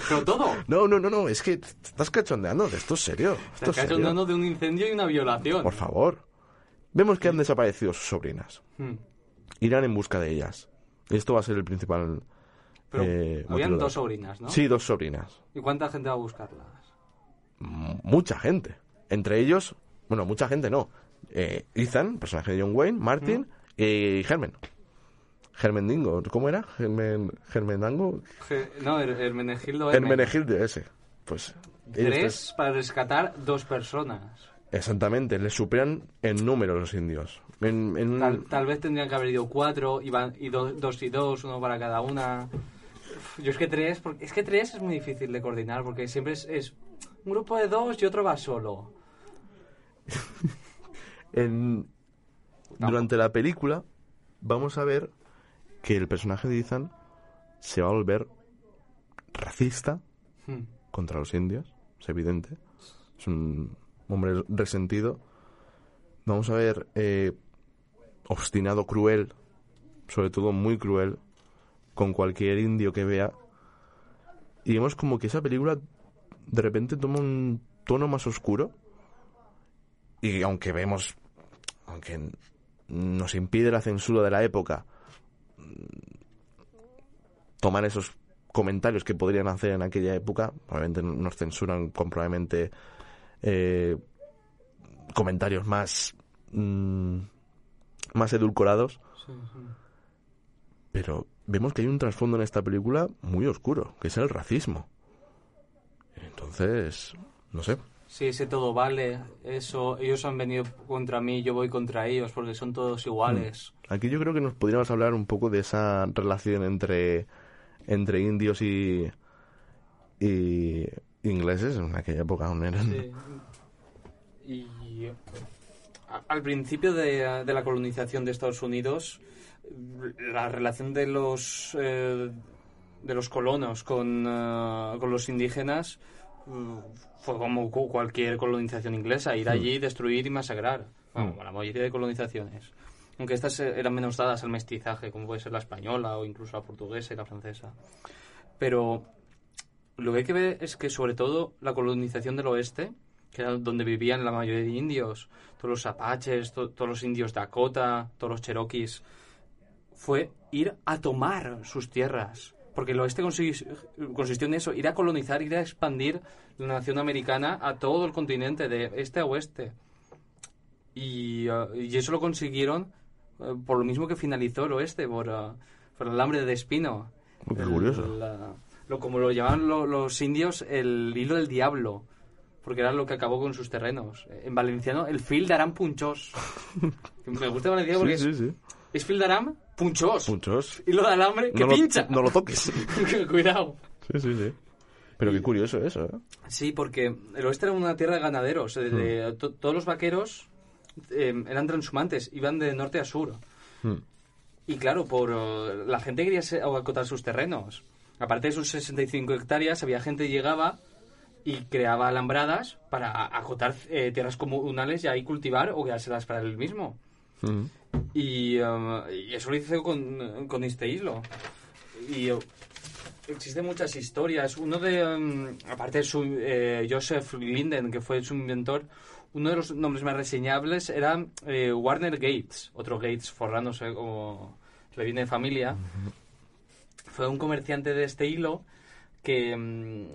[SPEAKER 2] Pero todo.
[SPEAKER 1] No, no, no, no, es que te estás cachondeando, esto es serio. Esto
[SPEAKER 2] Te
[SPEAKER 1] es serio.
[SPEAKER 2] hablando de un incendio y una violación.
[SPEAKER 1] Por favor. Vemos que han desaparecido sus sobrinas.
[SPEAKER 2] Mm.
[SPEAKER 1] Irán en busca de ellas. Esto va a ser el principal.
[SPEAKER 2] Pero
[SPEAKER 1] eh,
[SPEAKER 2] habían
[SPEAKER 1] de-
[SPEAKER 2] dos sobrinas, ¿no?
[SPEAKER 1] Sí, dos sobrinas.
[SPEAKER 2] ¿Y cuánta gente va a buscarlas?
[SPEAKER 1] M- mucha gente. Entre ellos, bueno, mucha gente no. Eh, Ethan, personaje de John Wayne, Martin y Germen. Germen Dingo, ¿cómo era? Germen, Germendango.
[SPEAKER 2] No, Her- Hermenegildo M.
[SPEAKER 1] Ese. Pues. tres-
[SPEAKER 2] para rescatar dos personas.
[SPEAKER 1] Exactamente, les superan en número los indios. En, en-
[SPEAKER 2] Tal, tal vez tendrían que haber ido cuatro y, van- y do- dos y dos, uno para cada una. Yo es que tres, porque, es que tres es muy difícil de coordinar porque siempre es, es un grupo de dos y otro va solo.
[SPEAKER 1] en- durante la película vamos a ver que el personaje de Ethan se va a volver racista
[SPEAKER 2] Hmm.
[SPEAKER 1] contra los indios, es evidente. Es un hombre resentido. Vamos a ver eh, obstinado, cruel, sobre todo muy cruel, con cualquier indio que vea. Y vemos como que esa película de repente toma un tono más oscuro. Y aunque vemos, aunque nos impide la censura de la época tomar esos comentarios que podrían hacer en aquella época, probablemente nos censuran con probablemente eh, comentarios más mm, más edulcorados,
[SPEAKER 2] Sí, sí.
[SPEAKER 1] pero vemos que hay un trasfondo en esta película muy oscuro, que es el racismo. Entonces, no sé.
[SPEAKER 2] Sí, ese todo vale, eso, ellos han venido contra mí, yo voy contra ellos porque son todos iguales.
[SPEAKER 1] Aquí yo creo que nos podríamos hablar un poco de esa relación entre, entre indios y, y ingleses en aquella época aún eran.
[SPEAKER 2] Sí. Y a- al principio de, de la colonización de Estados Unidos, la relación de los eh, de los colonos con, eh, con los indígenas fue como cu- cualquier colonización inglesa, ir allí, destruir y masacrar. Bueno, como la mayoría de colonizaciones. Aunque estas eh, eran menos dadas al mestizaje, como puede ser la española o incluso la portuguesa y la francesa. Pero lo que hay que ver es que sobre todo la colonización del oeste, que era donde vivían la mayoría de indios, todos los apaches, to- todos los indios Dakota, todos los cherokees, fue ir a tomar sus tierras. Porque el oeste consis- consistió en eso, ir a colonizar, ir a expandir la nación americana a todo el continente, de este a oeste. Y, eh, y eso lo consiguieron eh, por lo mismo que finalizó el oeste, por, eh, por el hambre de espino.
[SPEAKER 1] Oh, qué
[SPEAKER 2] El-
[SPEAKER 1] curioso.
[SPEAKER 2] la- lo, como lo llamaban lo- los indios, el hilo del diablo, porque era lo que acabó con sus terrenos. En valenciano, el fil d'aram punchós. Me gusta valenciano porque
[SPEAKER 1] Sí,
[SPEAKER 2] es,
[SPEAKER 1] sí, sí.
[SPEAKER 2] es fil d'aram punchós.
[SPEAKER 1] Muchos.
[SPEAKER 2] Hilo de alambre que
[SPEAKER 1] No lo,
[SPEAKER 2] pincha.
[SPEAKER 1] no lo toques.
[SPEAKER 2] Cuidado.
[SPEAKER 1] Sí, sí, sí. Pero qué curioso eso, ¿eh?
[SPEAKER 2] Sí, porque el oeste era una tierra de ganaderos. eh, de- to- todos los vaqueros eh, eran transhumantes, iban de norte a sur.
[SPEAKER 1] Hmm.
[SPEAKER 2] Y claro, por eh, la gente quería acotar sus terrenos. Aparte de sus 65 hectáreas, había gente que llegaba y creaba alambradas para acotar eh, tierras comunales y ahí cultivar o quedárselas para él mismo.
[SPEAKER 1] Mm.
[SPEAKER 2] Y, um, y eso lo hice con, con este hilo. Y uh, existen muchas historias. Uno de, um, aparte de su, eh, Joseph Linden, que fue su inventor, uno de los nombres más reseñables era eh, Warner Gates, otro Gates forrándose como le viene de familia. Fue un comerciante de este hilo que,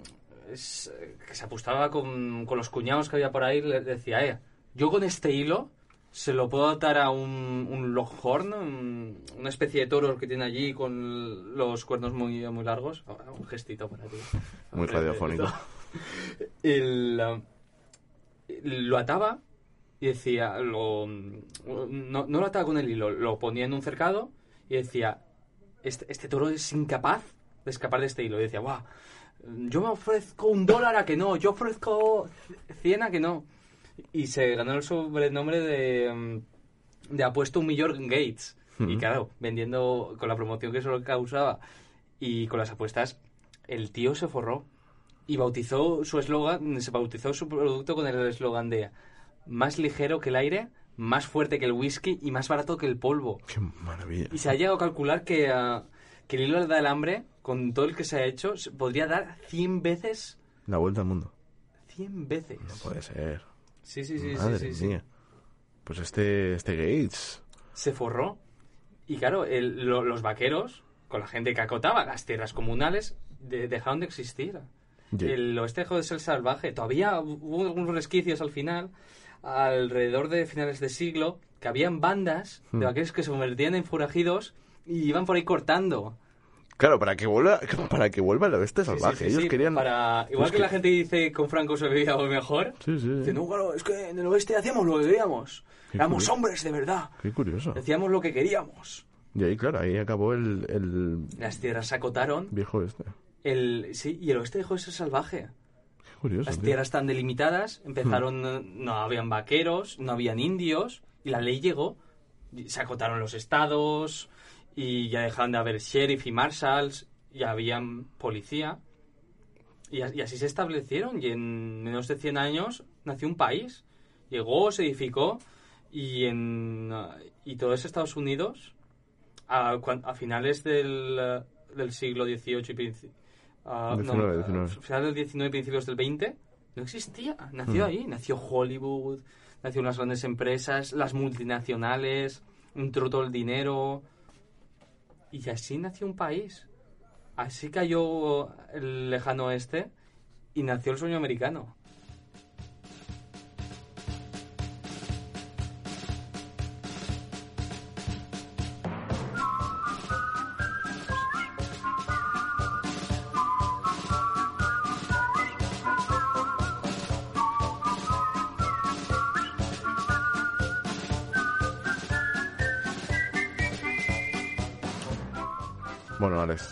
[SPEAKER 2] es- que se apostaba con, con los cuñados que había por ahí. Le decía, eh, yo con este hilo se lo puedo atar a un, un longhorn, un- una especie de toro que tiene allí con los cuernos muy, muy largos. Ahora, Un gestito para ti.
[SPEAKER 1] Muy radiofónico.
[SPEAKER 2] El, uh, lo ataba y decía, lo, no, no lo ataba con el hilo, lo ponía en un cercado y decía, este, este toro es incapaz de escapar de este hilo. Y decía, guau, yo me ofrezco un dólar a que no, yo ofrezco 100 a que no. Y se ganó el sobrenombre de, mm, de apuesto un millón Gates. Y claro, vendiendo con la promoción que eso causaba y con las apuestas, el tío se forró y bautizó su eslogan, se bautizó su producto con el eslogan de más ligero que el aire, más fuerte que el whisky y más barato que el polvo.
[SPEAKER 1] Qué maravilla.
[SPEAKER 2] Y se ha llegado a calcular que, ah, que el hilo del hambre, con todo el que se ha hecho, podría dar 100 veces.
[SPEAKER 1] La vuelta al mundo.
[SPEAKER 2] 100 veces.
[SPEAKER 1] No puede ser.
[SPEAKER 2] Sí, sí, sí, sí,
[SPEAKER 1] Madre
[SPEAKER 2] sí, sí.
[SPEAKER 1] mía. Pues este, este Gates.
[SPEAKER 2] Se forró. Y claro, el- lo- los vaqueros, con la gente que acotaba las tierras comunales, de- dejaron de existir.
[SPEAKER 1] Ya.
[SPEAKER 2] El oeste dejó de ser salvaje. Todavía hubo algunos resquicios al final, alrededor de finales de siglo, que habían bandas de
[SPEAKER 1] Hmm.
[SPEAKER 2] vaqueros que se convertían en forajidos y iban por ahí cortando.
[SPEAKER 1] Claro, para que vuelva, para que vuelva el oeste
[SPEAKER 2] Sí, sí,
[SPEAKER 1] salvaje.
[SPEAKER 2] sí,
[SPEAKER 1] Ellos
[SPEAKER 2] sí,
[SPEAKER 1] querían.
[SPEAKER 2] para Igual
[SPEAKER 1] Es
[SPEAKER 2] que,
[SPEAKER 1] que-
[SPEAKER 2] la gente dice con Franco se vivía mejor.
[SPEAKER 1] Sí, sí.
[SPEAKER 2] Dice, no, claro, es que en el oeste hacíamos lo que queríamos.
[SPEAKER 1] Qué
[SPEAKER 2] Éramos
[SPEAKER 1] curioso.
[SPEAKER 2] hombres de verdad.
[SPEAKER 1] Qué curioso.
[SPEAKER 2] Decíamos lo que queríamos.
[SPEAKER 1] Y ahí, claro, ahí acabó el, el
[SPEAKER 2] Las tierras se acotaron.
[SPEAKER 1] viejo este.
[SPEAKER 2] El, sí, y el oeste dejó de ser salvaje.
[SPEAKER 1] Qué curioso.
[SPEAKER 2] Las
[SPEAKER 1] tío.
[SPEAKER 2] tierras tan delimitadas, empezaron, eh, no habían vaqueros, no habían indios, y la ley llegó. Se acotaron los estados, y ya dejaron de haber sheriff y marshals, ya habían policía. Y, así se establecieron, y en menos de 100 años nació un país. Llegó, se edificó, y, en, y todo es Estados Unidos, a, finales del, del siglo XVIII y princi- ah, no,
[SPEAKER 1] 19,
[SPEAKER 2] a
[SPEAKER 1] 19.
[SPEAKER 2] finales del 19 y principios del 20, no existía. Nació
[SPEAKER 1] Mm.
[SPEAKER 2] ahí, nació Hollywood, nació las grandes empresas, las multinacionales, entró todo el dinero. Y así nació un país. Así cayó el lejano oeste y nació el sueño americano.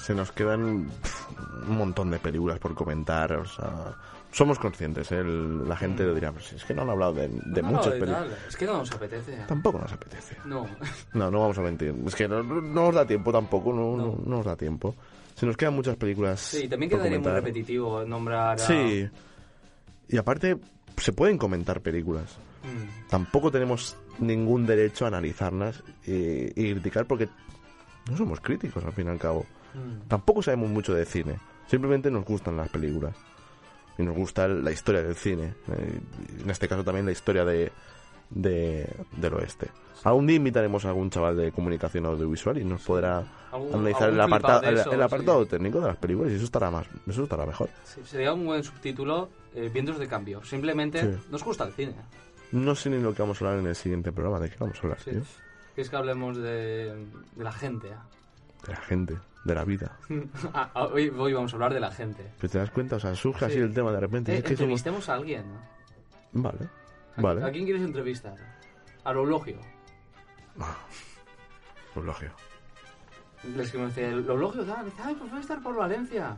[SPEAKER 1] Se nos quedan pf, un montón de películas por comentar. O sea, somos conscientes, ¿eh? El- la gente lo dirá, pues es que no han hablado de, de
[SPEAKER 2] No,
[SPEAKER 1] muchas películas.
[SPEAKER 2] Es que no nos apetece.
[SPEAKER 1] Tampoco nos apetece.
[SPEAKER 2] No.
[SPEAKER 1] No, no vamos a mentir. Es que no, no nos da tiempo tampoco, no, no.
[SPEAKER 2] No.
[SPEAKER 1] da tiempo. Se nos quedan muchas películas.
[SPEAKER 2] Sí, también
[SPEAKER 1] por
[SPEAKER 2] quedaría muy repetitivo nombrar a...
[SPEAKER 1] Sí. Y aparte, se pueden comentar películas.
[SPEAKER 2] Mm.
[SPEAKER 1] Tampoco tenemos ningún derecho a analizarlas y, y criticar porque no somos críticos al fin y al cabo.
[SPEAKER 2] Mm.
[SPEAKER 1] Tampoco sabemos mucho de cine. Simplemente nos gustan las películas. Y nos gusta la historia del cine. eh, en este caso también la historia de, de- del oeste. Algún día invitaremos a algún chaval de comunicación audiovisual y nos podrá analizar el apartado, el, apartado
[SPEAKER 2] sí.
[SPEAKER 1] técnico de las películas y eso estará más, eso estará mejor.
[SPEAKER 2] Sí, sería un buen subtítulo, eh, Vientos de Cambio. Simplemente
[SPEAKER 1] Sí.
[SPEAKER 2] nos gusta el cine.
[SPEAKER 1] No sé ni lo que vamos a hablar en el siguiente programa. ¿De qué vamos a hablar, tío?
[SPEAKER 2] Es que hablemos de, de la gente. ¿eh?
[SPEAKER 1] De la gente, de la vida.
[SPEAKER 2] Ah, ah, hoy, hoy vamos a hablar de la gente.
[SPEAKER 1] Pero te das cuenta, o sea, surge así
[SPEAKER 2] Sí.
[SPEAKER 1] el tema de repente.
[SPEAKER 2] Eh,
[SPEAKER 1] es que somos...
[SPEAKER 2] entrevistemos a alguien. ¿no?
[SPEAKER 1] Vale,
[SPEAKER 2] ¿A,
[SPEAKER 1] vale.
[SPEAKER 2] ¿A quién quieres entrevistar? Al Eulogio.
[SPEAKER 1] Eulogio.
[SPEAKER 2] Les que me decía, el Eulogio tal. Dice, ay, pues voy a estar por Valencia.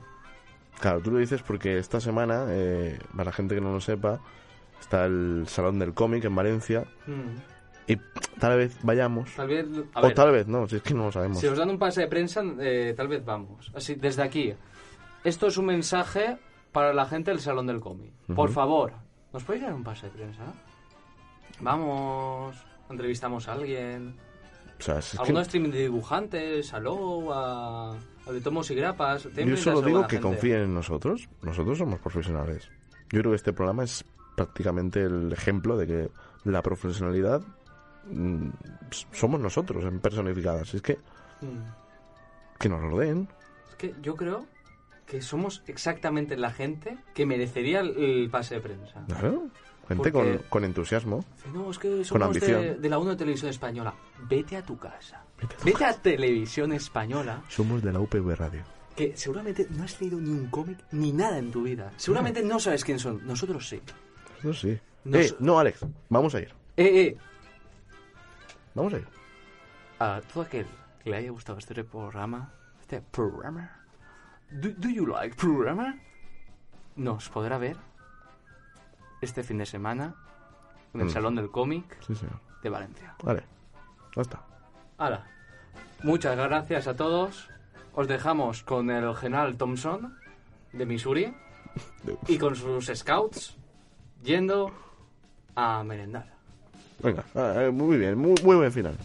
[SPEAKER 1] Claro, tú lo dices porque esta semana, eh, para la gente que no lo sepa, está el Salón del Cómic en Valencia
[SPEAKER 2] Mm.
[SPEAKER 1] Y tal vez vayamos.
[SPEAKER 2] Tal vez... A
[SPEAKER 1] o
[SPEAKER 2] ver,
[SPEAKER 1] tal vez no, si es que no lo sabemos.
[SPEAKER 2] si os dan un pase de prensa, eh, tal vez vamos. Así, desde aquí. Esto es un mensaje para la gente del Salón del Cómic. Por
[SPEAKER 1] Ujú.
[SPEAKER 2] favor, ¿nos podéis dar un pase de prensa? Vamos... entrevistamos a alguien.
[SPEAKER 1] O sea, es que
[SPEAKER 2] Alguno streaming de dibujantes, a Low, a, a de Tomos y Grapas.
[SPEAKER 1] Yo solo digo que
[SPEAKER 2] gente.
[SPEAKER 1] confíen en nosotros. Nosotros somos profesionales. Yo creo que este programa es prácticamente el ejemplo de que la profesionalidad somos nosotros en personificadas. Es que,
[SPEAKER 2] Mm.
[SPEAKER 1] que nos lo den.
[SPEAKER 2] Es que yo creo que somos exactamente la gente que merecería el, pase de prensa.
[SPEAKER 1] Claro.
[SPEAKER 2] Porque-
[SPEAKER 1] Gente con, con entusiasmo.
[SPEAKER 2] No, es que somos de,
[SPEAKER 1] ambición.
[SPEAKER 2] de la 1 de Televisión Española. Vete a tu casa.
[SPEAKER 1] Vete a tu
[SPEAKER 2] Vete a Televisión Española,
[SPEAKER 1] Somos de la UPV Radio.
[SPEAKER 2] que seguramente no has leído ni un cómic ni nada en tu vida. Seguramente no sabes quién son. Nosotros sí.
[SPEAKER 1] Eso sí.
[SPEAKER 2] Nos-
[SPEAKER 1] Eh, no, Alex. Vamos a ir.
[SPEAKER 2] Eh, eh.
[SPEAKER 1] Vamos a ir.
[SPEAKER 2] A todo aquel que le haya gustado este programa, este programa, do, do you like programa? Nos podrá ver este fin de semana en el
[SPEAKER 1] Mm.
[SPEAKER 2] Salón del Cómic
[SPEAKER 1] Sí,
[SPEAKER 2] de Valencia.
[SPEAKER 1] Vale. Ya está.
[SPEAKER 2] Hala. Muchas gracias a todos. Os dejamos con el general Thompson de Missouri y con sus scouts yendo a merendar.
[SPEAKER 1] Venga, ah, eh, muy bien. Muy, muy buen final.